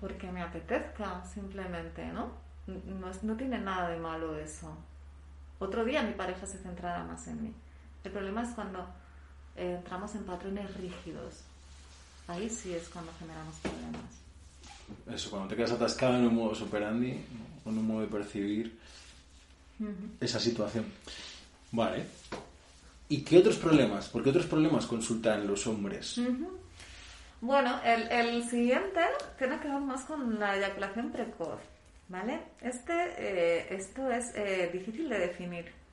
[SPEAKER 2] porque me apetezca simplemente, ¿no? No, es- no tiene nada de malo eso. Otro día mi pareja se centrará más en mí. El problema es cuando eh, entramos en patrones rígidos. Ahí sí es cuando generamos problemas.
[SPEAKER 1] Eso, cuando te quedas atascado en un modo operandi, ¿no? en un modo de percibir esa situación. Vale. ¿Y qué otros problemas? ¿Por qué otros problemas consultan los hombres?
[SPEAKER 2] Bueno, el, el siguiente tiene que ver más con la eyaculación precoz, ¿vale? Este, eh, esto es eh, difícil de definir.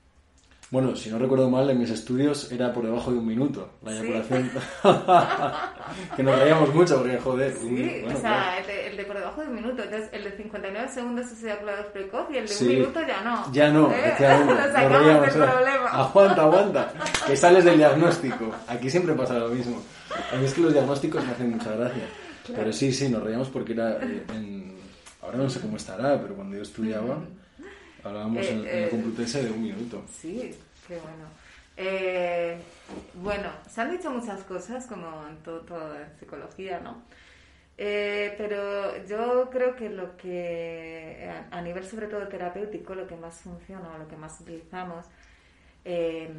[SPEAKER 1] Bueno, si no recuerdo mal, en mis estudios era por debajo de un minuto la
[SPEAKER 2] Sí.
[SPEAKER 1] eyaculación. que nos reíamos mucho porque, joder. un-
[SPEAKER 2] Sí,
[SPEAKER 1] bueno,
[SPEAKER 2] o sea,
[SPEAKER 1] claro.
[SPEAKER 2] el de, el de por debajo de un minuto. Entonces, el de 59 segundos es eyaculador precoz y el de
[SPEAKER 1] Sí.
[SPEAKER 2] un minuto ya no.
[SPEAKER 1] Ya no,
[SPEAKER 2] ¿Eh? Nos
[SPEAKER 1] reíamos,
[SPEAKER 2] del problema.
[SPEAKER 1] Aguanta, aguanta. Que sales del diagnóstico. Aquí siempre pasa lo mismo. A mí es que los diagnósticos me hacen mucha gracia. Pero sí, sí, nos reíamos porque era eh, en... Ahora no sé cómo estará, pero cuando yo estudiaba hablábamos en, en
[SPEAKER 2] Eh,
[SPEAKER 1] la
[SPEAKER 2] eh,
[SPEAKER 1] Complutense de un minuto.
[SPEAKER 2] Sí, qué bueno. Eh, bueno, se han dicho muchas cosas, como en todo, todo en psicología, ¿no? Eh, pero yo creo que lo que, a, a nivel sobre todo terapéutico, lo que más funciona o lo que más utilizamos, eh,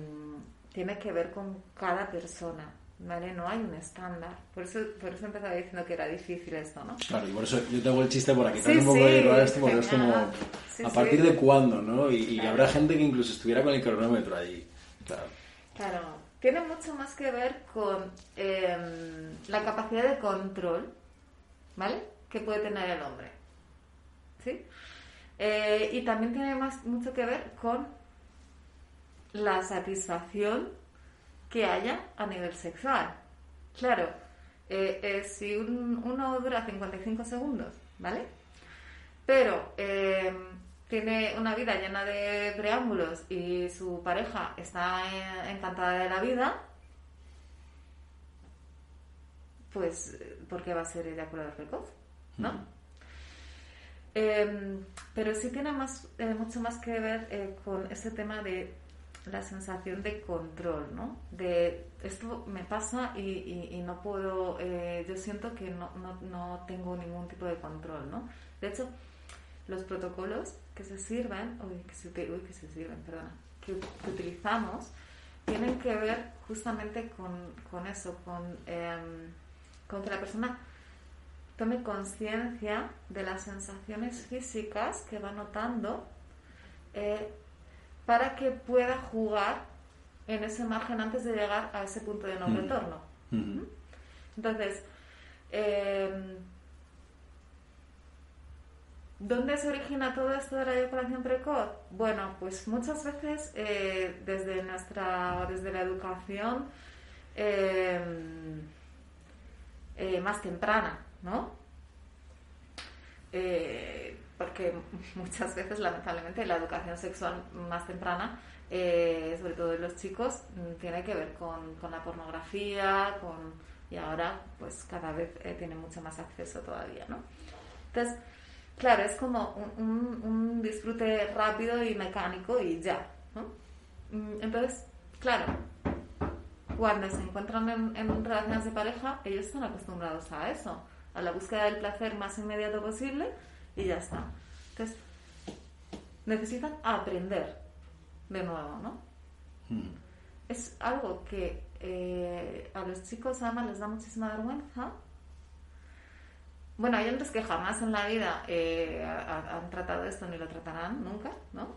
[SPEAKER 2] tiene que ver con cada persona, ¿vale? No hay un estándar. Por eso, por eso empezaba diciendo que era difícil esto, ¿no?
[SPEAKER 1] Claro, y por eso yo te hago el chiste por aquí
[SPEAKER 2] Sí,
[SPEAKER 1] un poco
[SPEAKER 2] sí,
[SPEAKER 1] de esto, porque es como.
[SPEAKER 2] Sí,
[SPEAKER 1] a partir de cuándo, ¿no? Y, y habrá gente que incluso estuviera con el cronómetro allí. Claro.
[SPEAKER 2] Claro, tiene mucho más que ver con em, la capacidad de control, ¿vale? Que puede tener el hombre. ¿Sí? Eh, y también tiene más, mucho que ver con la satisfacción que haya a nivel sexual. Claro, eh, eh, si un- uno dura 55 segundos, ¿vale? Pero eh, tiene una vida llena de preámbulos y su pareja está encantada de la vida, pues, ¿por qué va a ser eyaculador precoz? ¿No? Eh, pero sí tiene más, eh, mucho más que ver eh, con ese tema de la sensación de control, ¿no? De esto me pasa y, no puedo, eh, yo siento que no, no, no, tengo ningún tipo de control, ¿no? De hecho, los protocolos que se sirven, uy, que se, sirven, perdona, que, utilizamos, tienen que ver justamente con, con eso, con, em, con que la persona tome conciencia de las sensaciones físicas que va notando eh, para que pueda jugar en ese margen antes de llegar a ese punto de no mm. retorno. Mm-hmm. Entonces, em, ¿dónde se origina todo esto de la eyaculación precoz? Bueno, pues muchas veces eh, desde nuestra, desde la educación em, eh, más temprana, ¿no? Porque muchas veces, lamentablemente, la educación sexual más temprana, eh, sobre todo en los chicos, mm, tiene que ver con, la pornografía, con, y ahora pues cada vez eh, tiene mucho más acceso todavía, ¿no? Entonces, claro, es como un, un, disfrute rápido y mecánico y ya, ¿no? Mm, entonces, claro, cuando se encuentran en, en relaciones de pareja, ellos están acostumbrados a eso, a la búsqueda del placer más inmediato posible y ya está. Entonces, necesitan aprender de nuevo, ¿no? Hmm. Es algo que eh, a los chicos además les da muchísima vergüenza. Bueno, hay hombres que jamás en la vida eh, han tratado esto ni lo tratarán nunca, ¿no?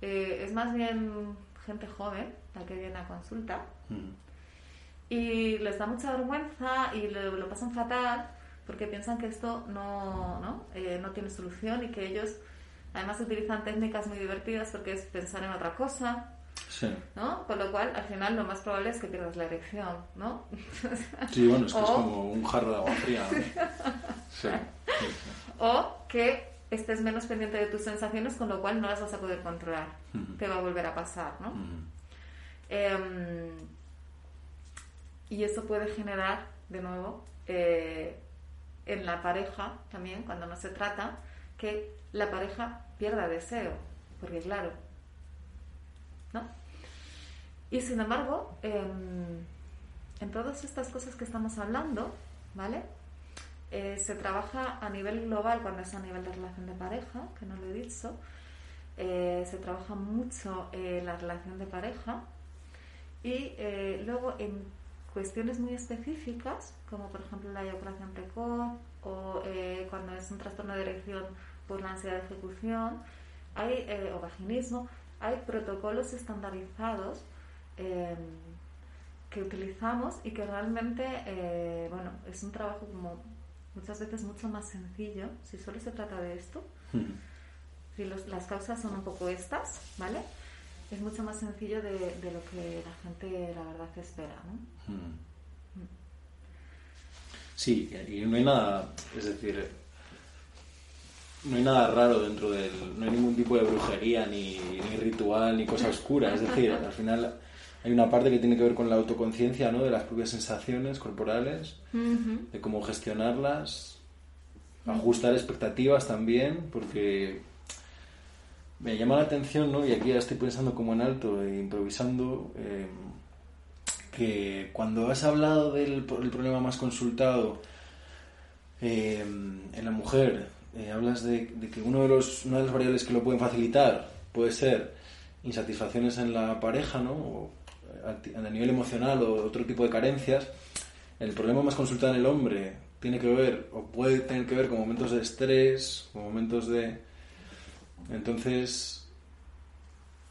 [SPEAKER 2] Eh, es más bien gente joven la que viene a consulta hmm. y les da mucha vergüenza y lo, lo pasan fatal porque piensan que esto no, ¿no? Eh, no tiene solución y que ellos además utilizan técnicas muy divertidas porque es pensar en otra cosa. Sí. ¿no? Con lo cual, al final, lo más probable es que pierdas la erección, ¿no?
[SPEAKER 1] Sí, bueno, es que es como un jarro de agua fría. Sí.
[SPEAKER 2] O que estés menos pendiente de tus sensaciones, con lo cual no las vas a poder controlar. Te va a volver a pasar, ¿no? Em, y esto puede generar, de nuevo, eh, en la pareja también, cuando no se trata, que la pareja pierda deseo, porque claro, ¿no? Y sin embargo, en, todas estas cosas que estamos hablando, ¿vale? Eh, se trabaja a nivel global cuando es a nivel de relación de pareja, que no lo he dicho, eh, se trabaja mucho eh, la relación de pareja y luego en cuestiones muy específicas, como por ejemplo la eyaculación precoz o eh, cuando es un trastorno de erección por la ansiedad de ejecución, hay, eh, o vaginismo, hay protocolos estandarizados em, que utilizamos y que realmente, eh, bueno, es un trabajo como muchas veces mucho más sencillo, si solo se trata de esto, si las causas son un poco estas, ¿vale? Es mucho más sencillo de, lo que la gente, la verdad, espera, ¿no? Hmm.
[SPEAKER 1] Sí, y no hay nada, es decir, no hay nada raro dentro del, no hay ningún tipo de brujería, ni, ritual, ni cosa oscura, es decir, al final hay una parte que tiene que ver con la autoconciencia, ¿no? De las propias sensaciones corporales, de cómo gestionarlas, ajustar expectativas también, porque me llama la atención, ¿no? y aquí ya estoy pensando como en alto e improvisando, eh, que cuando has hablado del problema más consultado eh, en la mujer, hablas de, que uno de los, una de las variables que lo pueden facilitar puede ser insatisfacciones en la pareja, ¿no? O a, nivel emocional o otro tipo de carencias. El problema más consultado en el hombre tiene que ver, o puede tener que ver con momentos de estrés, con momentos de entonces,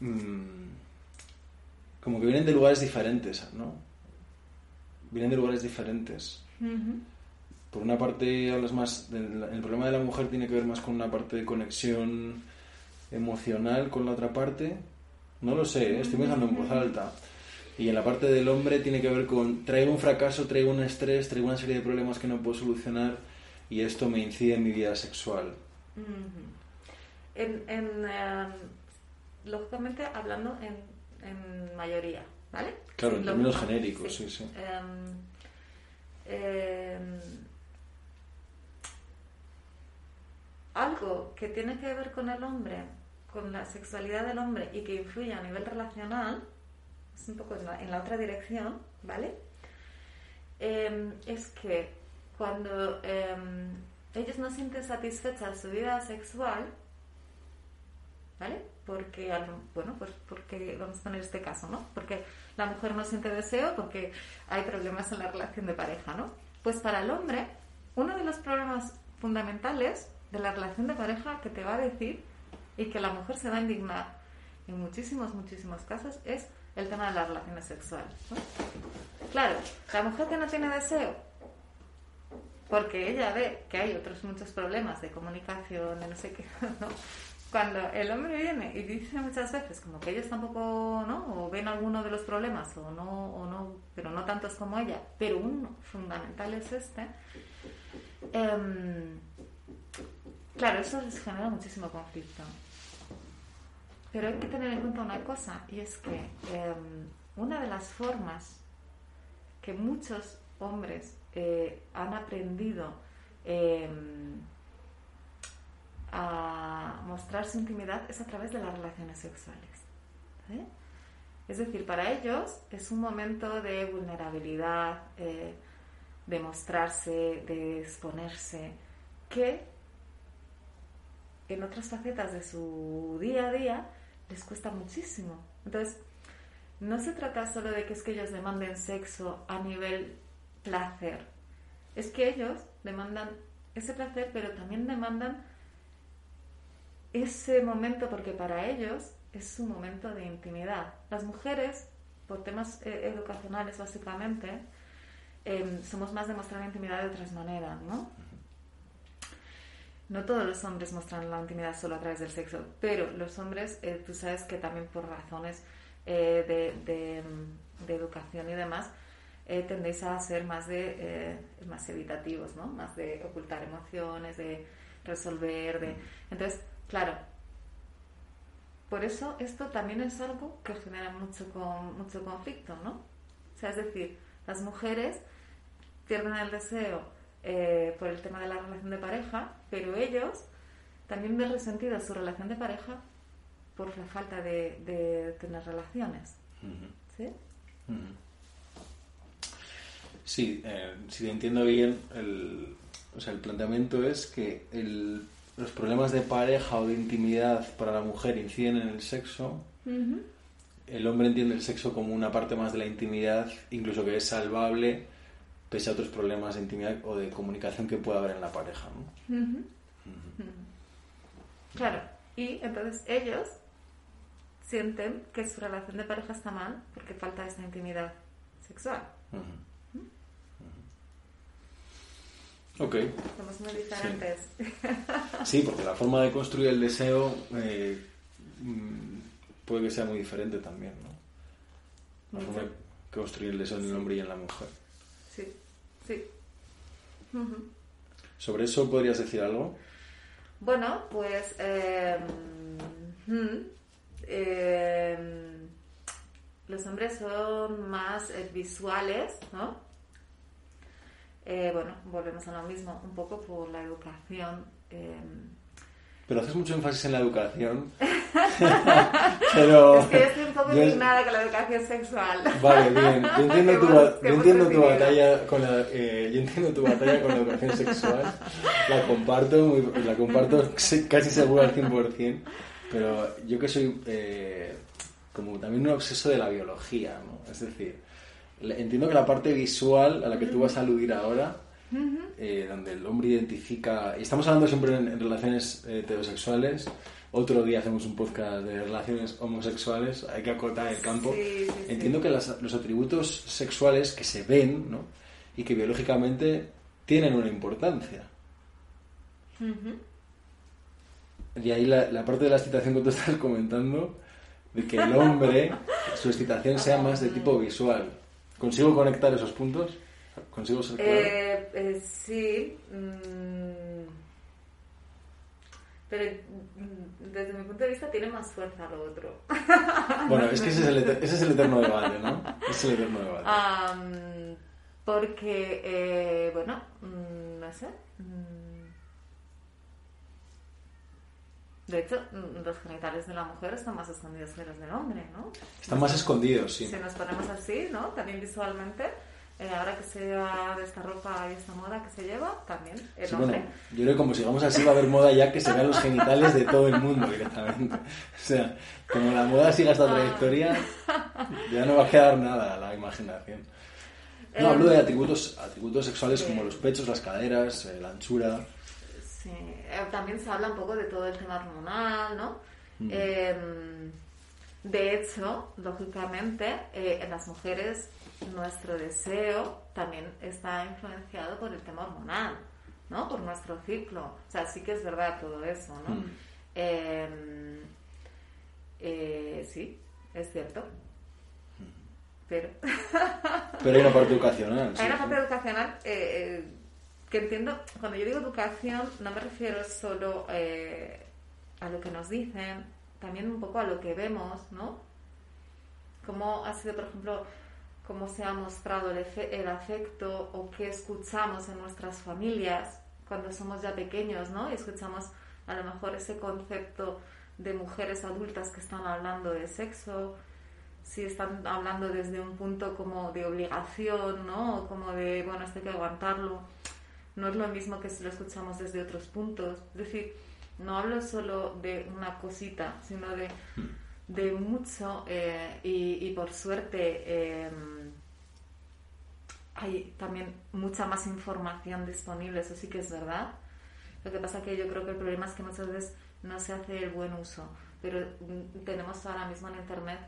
[SPEAKER 1] mm, como que vienen de lugares diferentes, ¿no? Vienen de lugares diferentes. Por una parte, hablas más. el problema de la mujer tiene que ver más con una parte de conexión emocional con la otra parte. No lo sé, ¿eh? estoy pensando en voz alta. Y en la parte del hombre tiene que ver con traigo un fracaso, traigo un estrés, traigo una serie de problemas que no puedo solucionar y esto me incide en mi vida sexual
[SPEAKER 2] en, em, lógicamente hablando en, en, mayoría, ¿vale?
[SPEAKER 1] Claro, en términos genéricos, sí, sí.
[SPEAKER 2] Em, em, algo que tiene que ver con el hombre con la sexualidad del hombre y que influye a nivel relacional, es un poco en la, en la otra dirección, ¿vale? Es que cuando em, ellos no sienten satisfecha su vida sexual, ¿vale? Porque, bueno, pues porque, vamos a poner este caso, ¿no? Porque la mujer no siente deseo porque hay problemas en la relación de pareja, ¿no? Pues para el hombre, uno de los problemas fundamentales de la relación de pareja que te va a decir y que la mujer se va a indignar en muchísimos, muchísimos casos es el tema de las relaciones sexuales. Claro, la mujer que no tiene deseo, porque ella ve que hay otros muchos problemas de comunicación, de no sé qué, ¿no? Cuando el hombre viene y dice muchas veces como que ellos tampoco, ¿no? O ven alguno de los problemas o no, o no, pero no tantos como ella, pero uno fundamental es este. Em, claro, eso les genera muchísimo conflicto. Pero hay que tener en cuenta una cosa, y es que em, una de las formas que muchos hombres eh, han aprendido em, a mostrar su intimidad es a través de las relaciones sexuales. Es decir, para ellos es un momento de vulnerabilidad, eh, de mostrarse, de exponerse, que en otras facetas de su día a día les cuesta muchísimo. Entonces, no se trata solo de que es que ellos demanden sexo a nivel placer, es que ellos demandan ese placer, pero también demandan ese momento porque para ellos es su momento de intimidad. Las mujeres, por temas eh, educacionales básicamente, em, somos más de mostrar la intimidad de otras maneras, ¿no? No todos los hombres muestran la intimidad solo a través del sexo, pero los hombres, eh, tú sabes que también por razones eh, de, de, educación y demás, eh, tendéis a ser más, de, más evitativos, ¿no? Más de ocultar emociones, de resolver, de... Entonces, claro, por eso esto también es algo que genera mucho, con, mucho conflicto, ¿no? O sea, es decir, las mujeres pierden el deseo eh, por el tema de la relación de pareja, pero ellos también ven resentida su relación de pareja por la falta de, tener relaciones. ¿Sí?
[SPEAKER 1] Sí, eh, si entiendo bien, el, o sea, el planteamiento es que los problemas de pareja o de intimidad para la mujer inciden en el sexo. El hombre entiende el sexo como una parte más de la intimidad, incluso que es salvable pese a otros problemas de intimidad o de comunicación que pueda haber en la pareja.
[SPEAKER 2] Claro, y entonces ellos sienten que su relación de pareja está mal porque falta esta intimidad sexual.
[SPEAKER 1] Ok.
[SPEAKER 2] Somos muy diferentes.
[SPEAKER 1] Sí. porque la forma de construir el deseo eh, mm, puede que sea muy diferente también, ¿no? La forma de construir el deseo en el hombre y en la mujer.
[SPEAKER 2] Sí. Sí.
[SPEAKER 1] ¿Sobre eso podrías decir algo?
[SPEAKER 2] Bueno, pues em, los hombres son más eh, visuales, ¿no? Eh, bueno, volvemos a lo mismo, un poco por la educación. Em,
[SPEAKER 1] pero haces mucho énfasis en la educación. Pero...
[SPEAKER 2] Es que estoy un poco indignada con la educación sexual.
[SPEAKER 1] Vale, bien. Yo entiendo tu, yo entiendo tu batalla con la, eh, yo entiendo tu batalla con la educación sexual. La comparto, muy, la comparto casi seguro al 100%. Pero yo que soy eh, como también un obseso de la biología, ¿no? Es decir, entiendo que la parte visual a la que tú vas a aludir ahora eh, donde el hombre identifica, y estamos hablando siempre en, relaciones eh, heterosexuales, otro día hacemos un podcast de relaciones homosexuales, hay que acotar el campo. Entiendo que los atributos sexuales que se ven ¿no? y que biológicamente tienen una importancia. Y ahí la, la, parte de la excitación que tú estás comentando, de que el hombre, su excitación sea más de tipo visual. ¿Consigo conectar esos puntos? ¿Consigo ser claro?
[SPEAKER 2] Eh, eh, sí. Mm, pero mm, desde mi punto de vista tiene más fuerza lo otro.
[SPEAKER 1] Bueno, es que ese es el, ese es el eterno debate, ¿no? Es el eterno debate.
[SPEAKER 2] porque, eh, bueno, mm, no sé. De hecho, mm, los genitales de la mujer están más escondidos que los del hombre, ¿no?
[SPEAKER 1] Están más escondidos, sí.
[SPEAKER 2] Si nos ponemos así, ¿no? También visualmente, eh, ahora que se lleva esta ropa y esta moda que se lleva, también el
[SPEAKER 1] Sí,
[SPEAKER 2] hombre.
[SPEAKER 1] bueno, yo creo que como sigamos así va a haber moda ya que se vean los genitales de todo el mundo directamente. O sea, como la moda siga esta trayectoria, ya no va a quedar nada a la imaginación. No, hablo de atributos, atributos sexuales
[SPEAKER 2] Sí.
[SPEAKER 1] como los pechos, las caderas, eh, la anchura.
[SPEAKER 2] Eh, también se habla un poco de todo el tema hormonal, ¿no?
[SPEAKER 1] Mm.
[SPEAKER 2] Eh, de hecho, lógicamente, eh, en las mujeres nuestro deseo también está influenciado por el tema hormonal, ¿no? Por nuestro ciclo. O sea, sí que es verdad todo eso, ¿no?
[SPEAKER 1] Mm.
[SPEAKER 2] Eh, eh, sí, es cierto. Pero
[SPEAKER 1] Pero hay una parte educacional. sí.
[SPEAKER 2] hay una parte educacional eh, que entiendo, cuando yo digo educación, no me refiero solo eh, a lo que nos dicen, también un poco a lo que vemos, ¿no? Cómo ha sido, por ejemplo, cómo se ha mostrado el, el afecto o qué escuchamos en nuestras familias cuando somos ya pequeños, ¿no? Y escuchamos a lo mejor ese concepto de mujeres adultas que están hablando de sexo, si están hablando desde un punto como de obligación, ¿no? Como de, bueno, esto hay que aguantarlo. No es lo mismo que si lo escuchamos desde otros puntos. Es decir, no hablo solo de una cosita, sino de, de mucho eh, y, por suerte eh, hay también mucha más información disponible, eso sí que es verdad. Lo que pasa que yo creo que el problema es que muchas veces no se hace el buen uso, pero mm, tenemos ahora mismo en Internet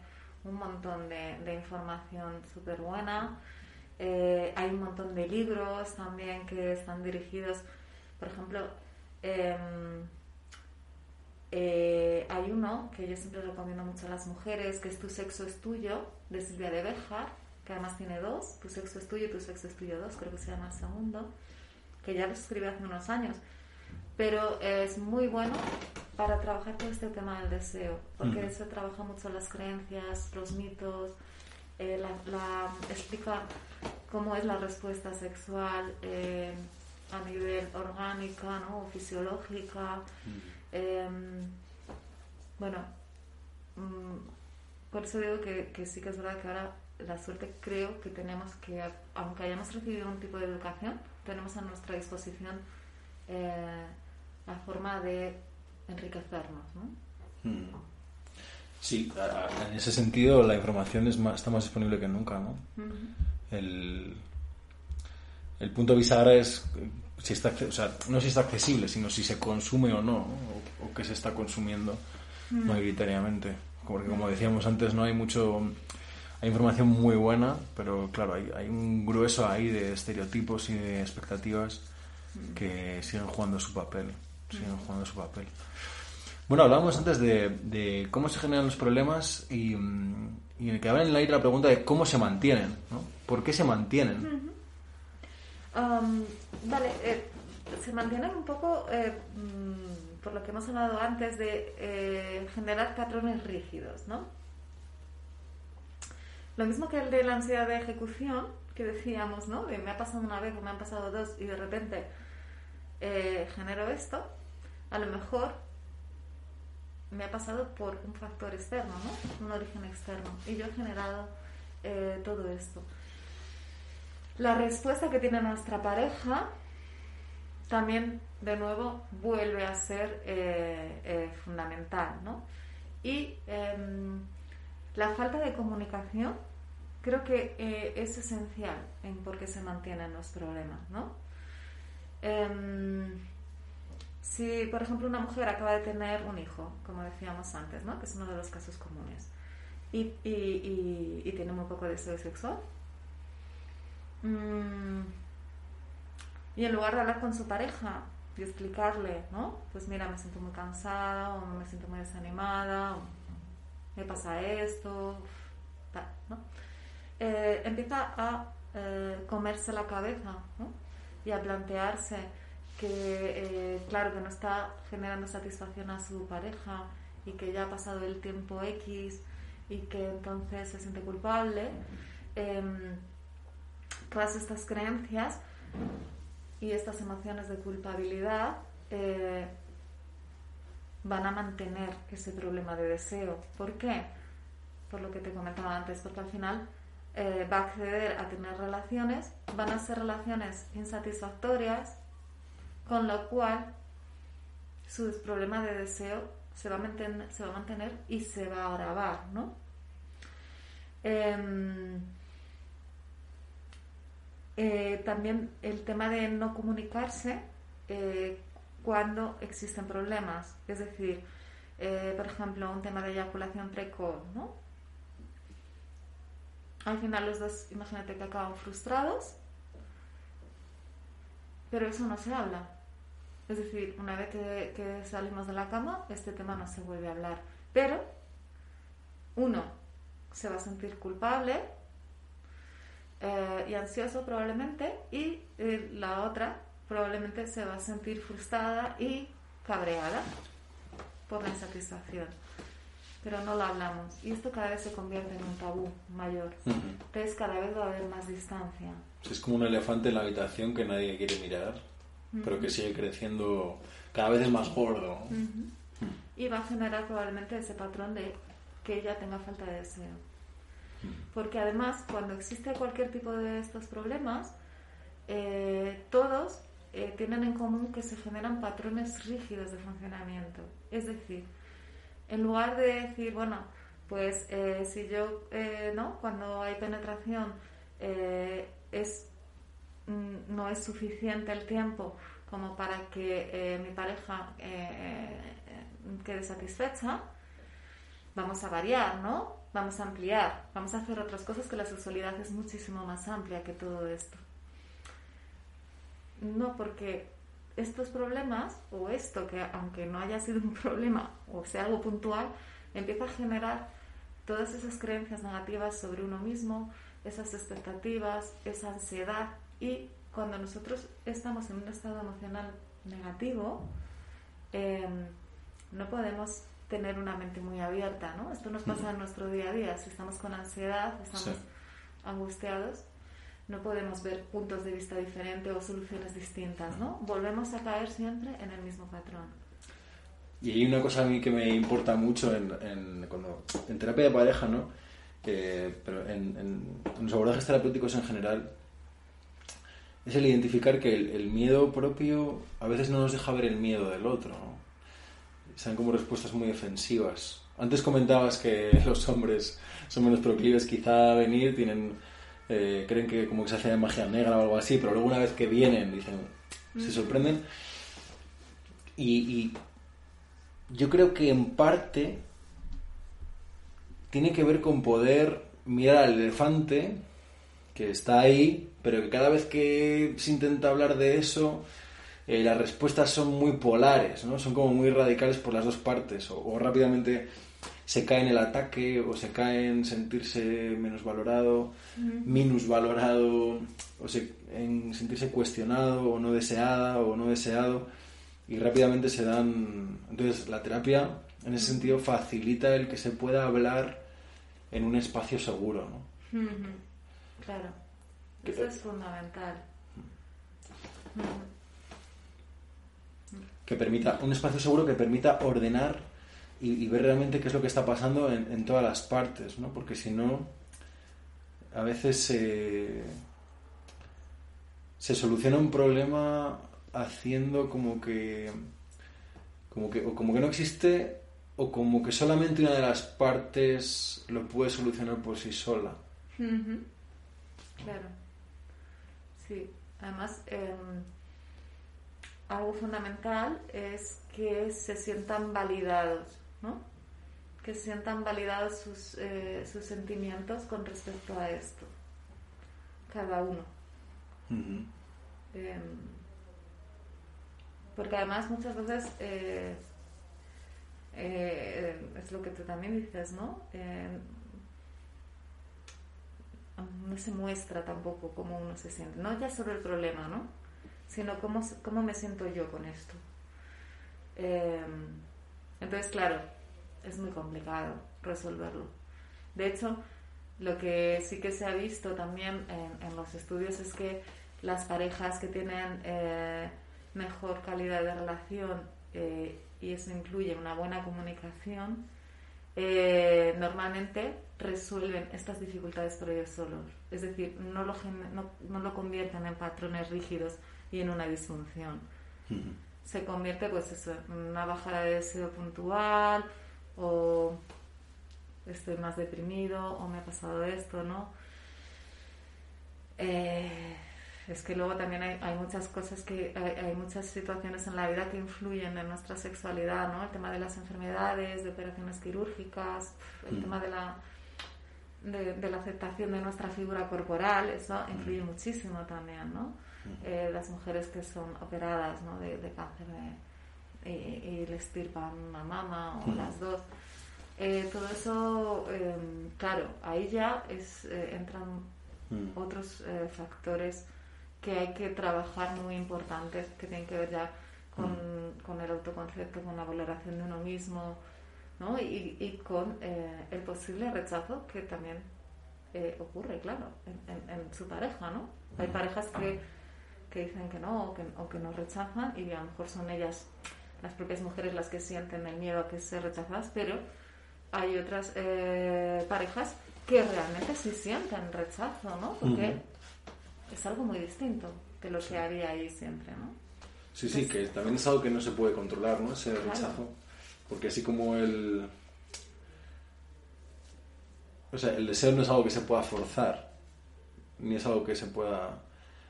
[SPEAKER 2] un montón de, de información súper buena. Eh, hay un montón de libros también que están dirigidos, por ejemplo, em, eh, hay uno que yo siempre recomiendo mucho a las mujeres, que es Tu sexo es tuyo, de Silvia de Bejar, que además tiene dos, Tu sexo es tuyo, Tu sexo es tuyo dos, creo que se llama el segundo, que ya lo escribió hace unos años. Pero es muy bueno para trabajar todo este tema del deseo, porque
[SPEAKER 1] Ujú.
[SPEAKER 2] eso trabaja mucho las creencias, los mitos, eh, la, la- explica cómo es la respuesta sexual eh, a nivel orgánica ¿no? o fisiológica. Eh, bueno, mm, por eso digo que, que sí que es verdad que ahora la suerte creo que tenemos que, aunque hayamos recibido un tipo de educación, tenemos a nuestra disposición eh, la forma de enriquecernos, ¿no?
[SPEAKER 1] Mm. Sí, a- a- en ese sentido la información es más- está más disponible que nunca, ¿no? El, el punto bisagra es eh, si está, o sea, no si está accesible, sino si se consume o no, o, o qué se está consumiendo mayoritariamente. Porque como decíamos antes, no hay mucho, hay información muy buena, pero claro, hay, hay un grueso ahí de estereotipos y de expectativas que siguen jugando su papel, siguen jugando su papel. Bueno, hablábamos antes de, cómo se generan los problemas y, mm, en el que en el aire la pregunta de cómo se mantienen, ¿no? ¿Por qué se mantienen?
[SPEAKER 2] Um, vale, eh, se mantienen un poco, eh, mm, por lo que hemos hablado antes, de eh, generar patrones rígidos, ¿no? Lo mismo que el de la ansiedad de ejecución, que decíamos, ¿no? De me ha pasado una vez o me han pasado dos y de repente genero esto, a lo mejor me ha pasado por un factor externo, ¿no? Un origen externo. Y yo he generado eh, todo esto. La respuesta que tiene nuestra pareja también, de nuevo, vuelve a ser eh, eh, fundamental, ¿no? Y em, la falta de comunicación creo que es esencial en por qué se mantienen los problemas, ¿no? Si, por ejemplo, una mujer acaba de tener un hijo, como decíamos antes, ¿no? Que es uno de los casos comunes, y, y, tiene muy poco deseo sexual, mm, y en lugar de hablar con su pareja y explicarle, ¿no? Pues mira, me siento muy cansada, o me siento muy desanimada, o me pasa esto, tal, ¿no? Eh, empieza a eh, comerse la cabeza. Y a plantearse que, eh, claro, que no está generando satisfacción a su pareja y que ya ha pasado el tiempo X y que entonces se siente culpable. Em, todas estas creencias y estas emociones de culpabilidad eh, van a mantener ese problema de deseo. ¿Por qué? Por lo que te comentaba antes, porque al final eh, va a acceder a tener relaciones, van a ser relaciones insatisfactorias, con lo cual su problema de deseo se va a mantener, se va a mantener y se va a agravar, ¿no? Em, eh, también el tema de no comunicarse eh, cuando existen problemas, es decir, por ejemplo, un tema de eyaculación precoz, ¿no? Al final los dos, imagínate que acaban frustrados, pero eso no se habla. Es decir, una vez que, salimos de la cama, este tema no se vuelve a hablar. Pero uno se va a sentir culpable eh, y ansioso probablemente y eh, la otra probablemente se va a sentir frustrada y cabreada por la insatisfacción pero no lo hablamos. Y esto cada vez se convierte en un tabú mayor. Entonces cada vez va a haber más distancia.
[SPEAKER 1] Es como un elefante en la habitación que nadie quiere mirar, pero que sigue creciendo cada vez es más gordo.
[SPEAKER 2] Y va a generar probablemente ese patrón de que ella tenga falta de deseo. Porque además, cuando existe cualquier tipo de estos problemas, eh, todos eh, tienen en común que se generan patrones rígidos de funcionamiento. Es decir, en lugar de decir, bueno, pues eh, si yo, eh, ¿no? Cuando hay penetración eh, es, no es suficiente el tiempo como para que mi pareja quede satisfecha, vamos a variar, ¿no? Vamos a ampliar, vamos a hacer otras cosas que la sexualidad es muchísimo más amplia que todo esto. No, porque estos problemas o esto que aunque no haya sido un problema o sea algo puntual, empieza a generar todas esas creencias negativas sobre uno mismo, esas expectativas, esa ansiedad y cuando nosotros estamos en un estado emocional negativo, em, no podemos tener una mente muy abierta, ¿no? Esto nos pasa en nuestro día a día, si estamos con ansiedad, estamos angustiados, no podemos ver puntos de vista diferentes o soluciones distintas, ¿no? Volvemos a caer siempre en el mismo patrón.
[SPEAKER 1] Y hay una cosa a mí que me importa mucho en, en, cuando, en terapia de pareja, ¿no? pero en, los abordajes terapéuticos en general, es el identificar que el, miedo propio a veces no nos deja ver el miedo del otro, ¿no? Sean como respuestas muy defensivas. Antes comentabas que los hombres son menos proclives quizá a venir, tienen eh, creen que como que se hace de magia negra o algo así, pero luego una vez que vienen, dicen, se sorprenden. Y, yo creo que en parte tiene que ver con poder mirar al elefante que está ahí, pero que cada vez que se intenta hablar de eso, eh, las respuestas son muy polares, ¿no? Son como muy radicales por las dos partes, o rápidamente se cae en el ataque o se cae en sentirse menos valorado, minusvalorado, o en sentirse cuestionado o no deseada o no deseado y rápidamente se dan... Entonces la terapia en ese sentido facilita el que se pueda hablar en un espacio seguro, ¿no?
[SPEAKER 2] Claro, eso es fundamental.
[SPEAKER 1] Que permita, un espacio seguro que permita ordenar y, ver realmente qué es lo que está pasando en, todas las partes, ¿no? Porque si no, a veces se, se soluciona un problema haciendo como que, como que, o como que no existe o como que solamente una de las partes lo puede solucionar por sí sola.
[SPEAKER 2] Claro. Sí. Además, em, algo fundamental es que se sientan validados que sientan validados sus, eh, sus sentimientos con respecto a esto, cada uno. Em, porque además muchas veces eh, eh, es lo que tú también dices, ¿no? No se muestra tampoco cómo uno se siente, no ya sobre el problema, ¿no? Sino cómo, cómo me siento yo con esto. Em, entonces, claro, es muy complicado resolverlo. De hecho, lo que sí que se ha visto también en, los estudios es que las parejas que tienen eh, mejor calidad de relación eh, y eso incluye una buena comunicación, eh, normalmente resuelven estas dificultades por ellos solos. Es decir, no lo, no, no lo convierten en patrones rígidos y en una disfunción. Se convierte pues eso, en una bajada de deseo puntual o estoy más deprimido o me ha pasado esto, ¿no? Eh, es que luego también hay, hay muchas cosas que hay, muchas situaciones en la vida que influyen en nuestra sexualidad, ¿no? El tema de las enfermedades, de operaciones quirúrgicas, el mm. tema de la de, la aceptación de nuestra figura corporal, eso mm. influye muchísimo también, ¿no? Mm. Eh, las mujeres que son operadas, ¿no? De, cáncer y, les estirpan una mama o las dos. Eh, todo eso, em, claro, ahí ya es, eh, entran otros factores que hay que trabajar muy importantes que tienen que ver ya con, mm. con el autoconcepto, con la valoración de uno mismo, ¿no? Y, y con eh, el posible rechazo que también eh, ocurre, claro, en, en, su pareja, ¿no? Hay parejas que, que dicen que no o que, o que nos rechazan y a lo mejor son ellas, las propias mujeres, las que sienten el miedo a que se rechazadas, pero hay otras eh, parejas que realmente sí sienten rechazo, ¿no? Porque es algo muy distinto de lo que había ahí siempre, ¿no?
[SPEAKER 1] Sí, sí, que también es algo que no se puede controlar, ¿no? Ese rechazo. Porque así como el... O sea, el deseo no es algo que se pueda forzar, ni es algo que se pueda...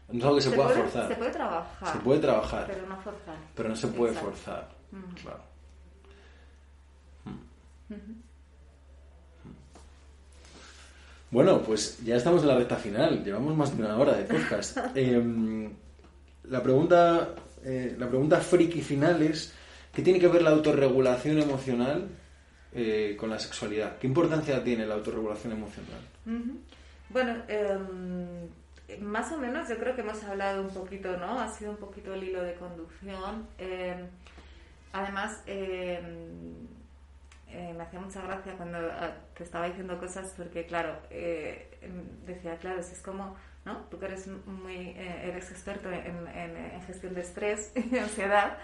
[SPEAKER 1] No es algo que se, pueda forzar.
[SPEAKER 2] Se puede trabajar.
[SPEAKER 1] Se puede trabajar.
[SPEAKER 2] Pero no forzar.
[SPEAKER 1] Pero no se puede forzar. Claro. Bueno, pues ya estamos en la recta final. Llevamos más de una hora de podcast. Em, la pregunta, eh, la pregunta friki final es ¿qué tiene que ver la autorregulación emocional eh, con la sexualidad? ¿Qué importancia tiene la autorregulación emocional?
[SPEAKER 2] Bueno, em, más o menos yo creo que hemos hablado un poquito, ¿no? Ha sido un poquito el hilo de conducción. Em, además, eh, me hacía mucha gracia cuando ah, te estaba diciendo cosas porque, claro, eh, decía, claro, si es como, ¿no? Tú que eres muy, eh, eres experto en, en, gestión de estrés y ansiedad,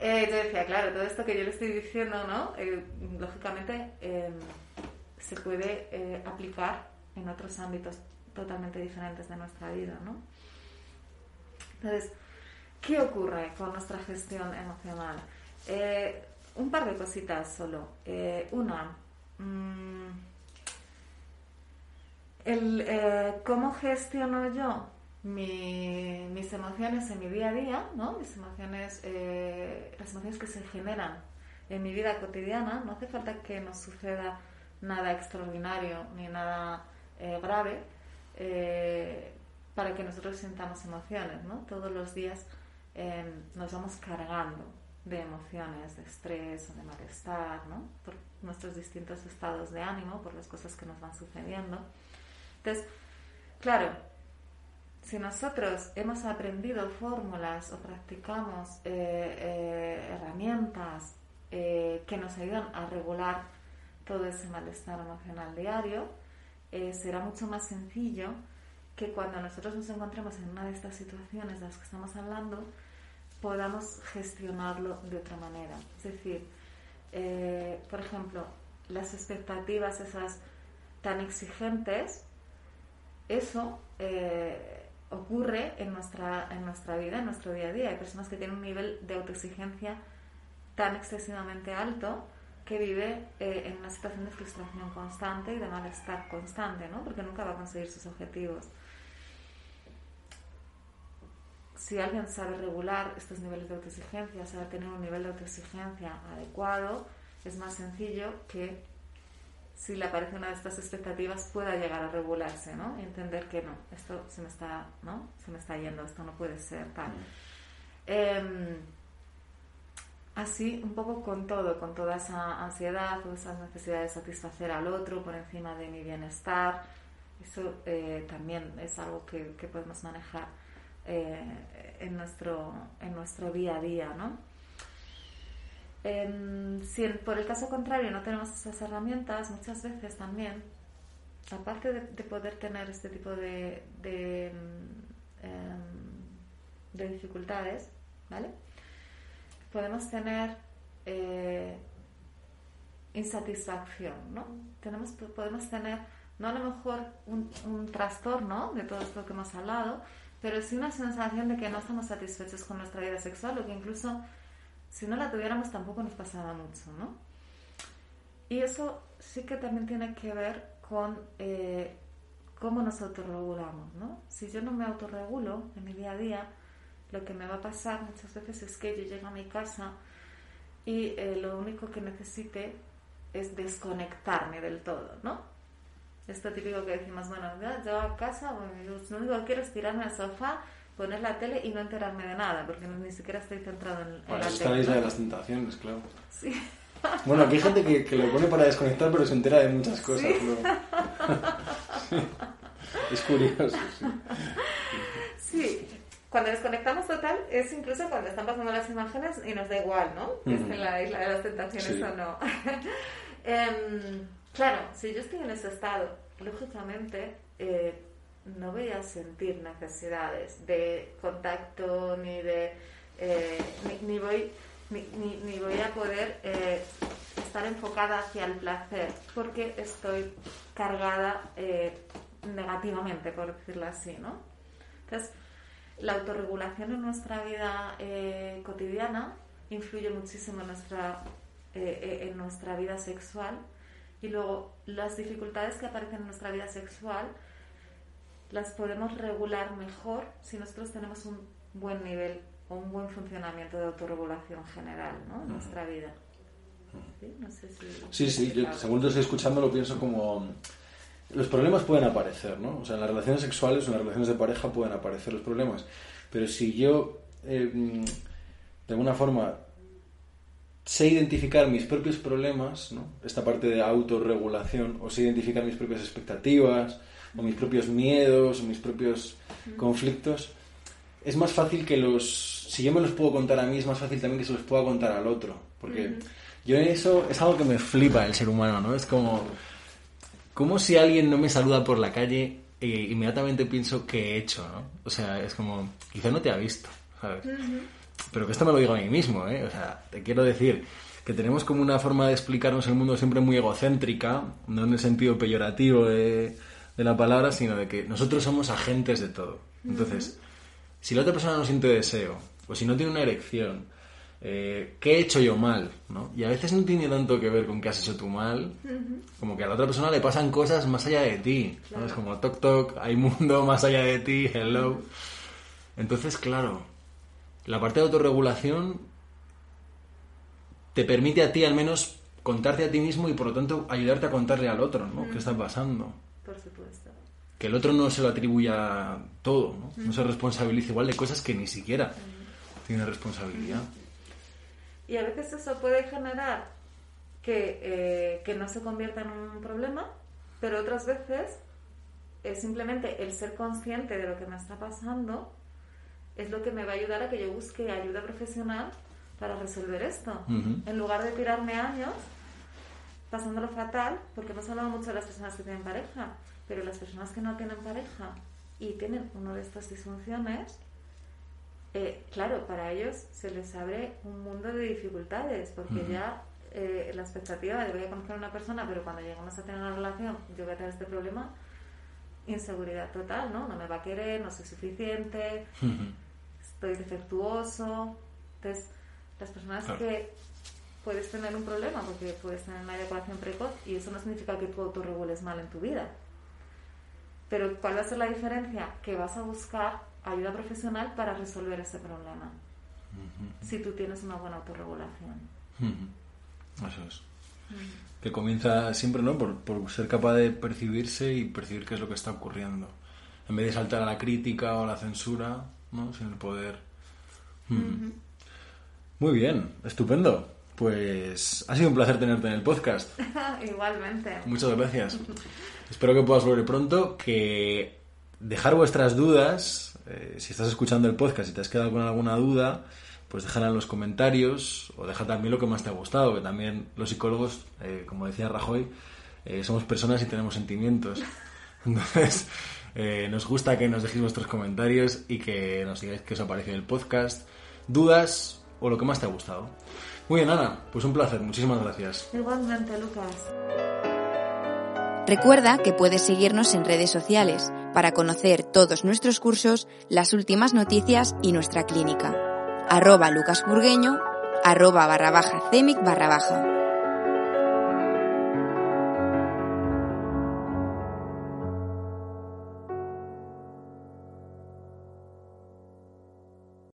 [SPEAKER 2] yo decía, claro, todo esto que yo le estoy diciendo, ¿no? lógicamente em, se puede aplicar en otros ámbitos totalmente diferentes de nuestra vida, ¿no? Entonces, ¿qué ocurre con nuestra gestión emocional? Un par de cositas solo. Eh, una, mm, el, eh, cómo gestiono yo mis emociones en mi día a día, ¿no? Mis emociones, eh, las emociones que se generan en mi vida cotidiana. No hace falta que nos suceda nada extraordinario ni nada grave para que nosotros sintamos emociones, ¿no? Todos los días nos vamos cargando de emociones, de estrés de malestar, ¿no? Por nuestros distintos estados de ánimo, por las cosas que nos van sucediendo. Entonces, claro, si nosotros hemos aprendido fórmulas o practicamos eh, eh, herramientas eh, que nos ayudan a regular todo ese malestar emocional diario, será mucho más sencillo que cuando nosotros nos encontremos en una de estas situaciones de las que estamos hablando, podamos gestionarlo de otra manera. Es decir, eh, por ejemplo, las expectativas esas tan exigentes, eso eh, ocurre en nuestra, en nuestra vida, en nuestro día a día. Hay personas que tienen un nivel de autoexigencia tan excesivamente alto que vive eh, en una situación de frustración constante y de malestar constante, ¿no? Porque nunca va a conseguir sus objetivos si alguien sabe regular estos niveles de autoexigencia, sabe tener un nivel de autoexigencia adecuado, es más sencillo que si le aparece una de estas expectativas pueda llegar a regularse, ¿no? Y entender que no, esto se me está, ¿no? Se me está yendo, esto no puede ser tal. Mm. Em, así, un poco con todo, con toda esa ansiedad o esa necesidad de satisfacer al otro por encima de mi bienestar, eso eh, también es algo que, que podemos manejar eh, en, nuestro, en nuestro día a día, ¿no? si por el caso contrario no tenemos esas herramientas, muchas veces también, aparte de, poder tener este tipo de, de, em, de dificultades, ¿vale? Podemos tener eh, insatisfacción, ¿no? Tenemos, podemos tener, no a lo mejor un, un trastorno de todo esto que hemos hablado, pero sí una sensación de que no estamos satisfechos con nuestra vida sexual o que incluso si no la tuviéramos tampoco nos pasaba mucho, ¿no? Y eso sí que también tiene que ver con eh, cómo nos autorregulamos, ¿no? Si yo no me autorregulo en mi día a día, lo que me va a pasar muchas veces es que yo llego a mi casa y eh, lo único que necesite es desconectarme del todo, ¿no? Esto típico que decimos, bueno, yo a casa, bueno, yo lo único que quiero es tirarme al sofá, poner la tele y no enterarme de nada, porque ni siquiera estoy centrado en, en
[SPEAKER 1] Bueno, está la
[SPEAKER 2] tele.
[SPEAKER 1] isla
[SPEAKER 2] ¿no?
[SPEAKER 1] de las tentaciones, claro.
[SPEAKER 2] Sí.
[SPEAKER 1] Bueno, aquí hay gente que, que lo pone para desconectar, pero se entera de muchas cosas. luego. es curioso, sí.
[SPEAKER 2] Sí, cuando desconectamos total es incluso cuando están pasando las imágenes y nos da igual, ¿no? Que
[SPEAKER 1] Ujú.
[SPEAKER 2] esté en la isla de las tentaciones
[SPEAKER 1] Sí.
[SPEAKER 2] o no. Em, claro, si yo estoy en ese estado, lógicamente eh, no voy a sentir necesidades de contacto ni de... eh, ni, voy... Ni, ni- voy a poder eh, estar enfocada hacia el placer porque estoy cargada negativamente, por decirlo así, ¿no? Entonces, la autorregulación en nuestra vida cotidiana influye muchísimo en nuestra, en nuestra vida sexual y luego las dificultades que aparecen en nuestra vida sexual las podemos regular mejor si nosotros tenemos un buen nivel o un buen funcionamiento de autorregulación general ¿no? en nuestra vida. ¿Sí? No sé si...
[SPEAKER 1] Sí, sí, yo según lo estoy escuchando lo pienso como... Los problemas pueden aparecer, ¿no? O sea, en las relaciones sexuales o en las relaciones de pareja pueden aparecer los problemas. Pero si yo, eh, mm, de alguna forma, sé identificar mis propios problemas, ¿no? Esta parte de autorregulación, o sé identificar mis propias expectativas, o mis propios miedos, o mis propios conflictos, es más fácil que los... Si yo me los puedo contar a mí, es más fácil también que se los pueda contar al otro. Porque yo eso es algo que me flipa el ser humano, ¿no? Es como... Como si alguien no me saluda por la calle, eh, inmediatamente pienso que he hecho, ¿no? O sea, es como... Quizá no te ha visto, ¿sabes? Pero que esto me lo digo a mí mismo, ¿eh? O sea, te quiero decir que tenemos como una forma de explicarnos el mundo siempre muy egocéntrica, no en el sentido peyorativo de, de la palabra, sino de que nosotros somos agentes de todo. Entonces, si la otra persona no siente deseo, o si no tiene una erección, eh, ¿qué he hecho yo mal? ¿no? Y a veces no tiene tanto que ver con qué has hecho tú mal, como que a la otra persona le pasan cosas más allá de ti. ¿no? Es como toc toc, hay mundo más allá de ti, hello. Entonces, claro, la parte de autorregulación te permite a ti al menos contarte a ti mismo y por lo tanto ayudarte a contarle al otro, ¿no? ¿Qué está pasando?
[SPEAKER 2] Por supuesto.
[SPEAKER 1] Que el otro no se lo atribuya todo, ¿no? No se responsabilice igual de cosas que ni siquiera tiene responsabilidad.
[SPEAKER 2] Y a veces eso puede generar que, eh, que no se convierta en un problema, pero otras veces es simplemente el ser consciente de lo que me está pasando es lo que me va a ayudar a que yo busque ayuda profesional para resolver esto.
[SPEAKER 1] Ujú.
[SPEAKER 2] En lugar de tirarme años pasándolo fatal, porque hemos hablado mucho de las personas que tienen pareja, pero las personas que no tienen pareja y tienen una de estas disfunciones, eh, claro, para ellos se les abre un mundo de dificultades, porque
[SPEAKER 1] Ujú.
[SPEAKER 2] ya eh, la expectativa de voy a conocer a una persona, pero cuando lleguemos a tener una relación, yo voy a tener este problema, inseguridad total, ¿no? No me va a querer, no soy suficiente,
[SPEAKER 1] Ujú.
[SPEAKER 2] Estoy defectuoso. Entonces, las personas
[SPEAKER 1] Claro.
[SPEAKER 2] que puedes tener un problema porque puedes tener una eyaculación precoz y eso no significa que tú autorregules mal en tu vida. Pero ¿cuál va a ser la diferencia? Que vas a buscar ayuda profesional para resolver ese problema. Si tú tienes una buena autorregulación.
[SPEAKER 1] Ujú. Eso es. Que comienza siempre, ¿no? Por, por ser capaz de percibirse y percibir qué es lo que está ocurriendo. En vez de saltar a la crítica o a la censura, ¿no? Sin el poder. Mm. Muy bien, estupendo. Pues ha sido un placer tenerte en el podcast.
[SPEAKER 2] Igualmente.
[SPEAKER 1] Muchas gracias. Espero que puedas volver pronto, que dejar vuestras dudas, eh, si estás escuchando el podcast y te has quedado con alguna duda, pues déjala en los comentarios o deja también lo que más te ha gustado, que también los psicólogos, eh, como decía Rajoy, eh, somos personas y tenemos sentimientos. Entonces, eh, nos gusta que nos dejéis vuestros comentarios y que nos digáis qué os ha parecido el podcast, dudas o lo que más te ha gustado. Muy bien, Ana, pues un placer, muchísimas gracias.
[SPEAKER 2] Igualmente, Lucas.
[SPEAKER 3] Recuerda que puedes seguirnos en redes sociales para conocer todos nuestros cursos, las últimas noticias y nuestra clínica. Arroba lucasburgueño, arroba barra baja cemic barra baja.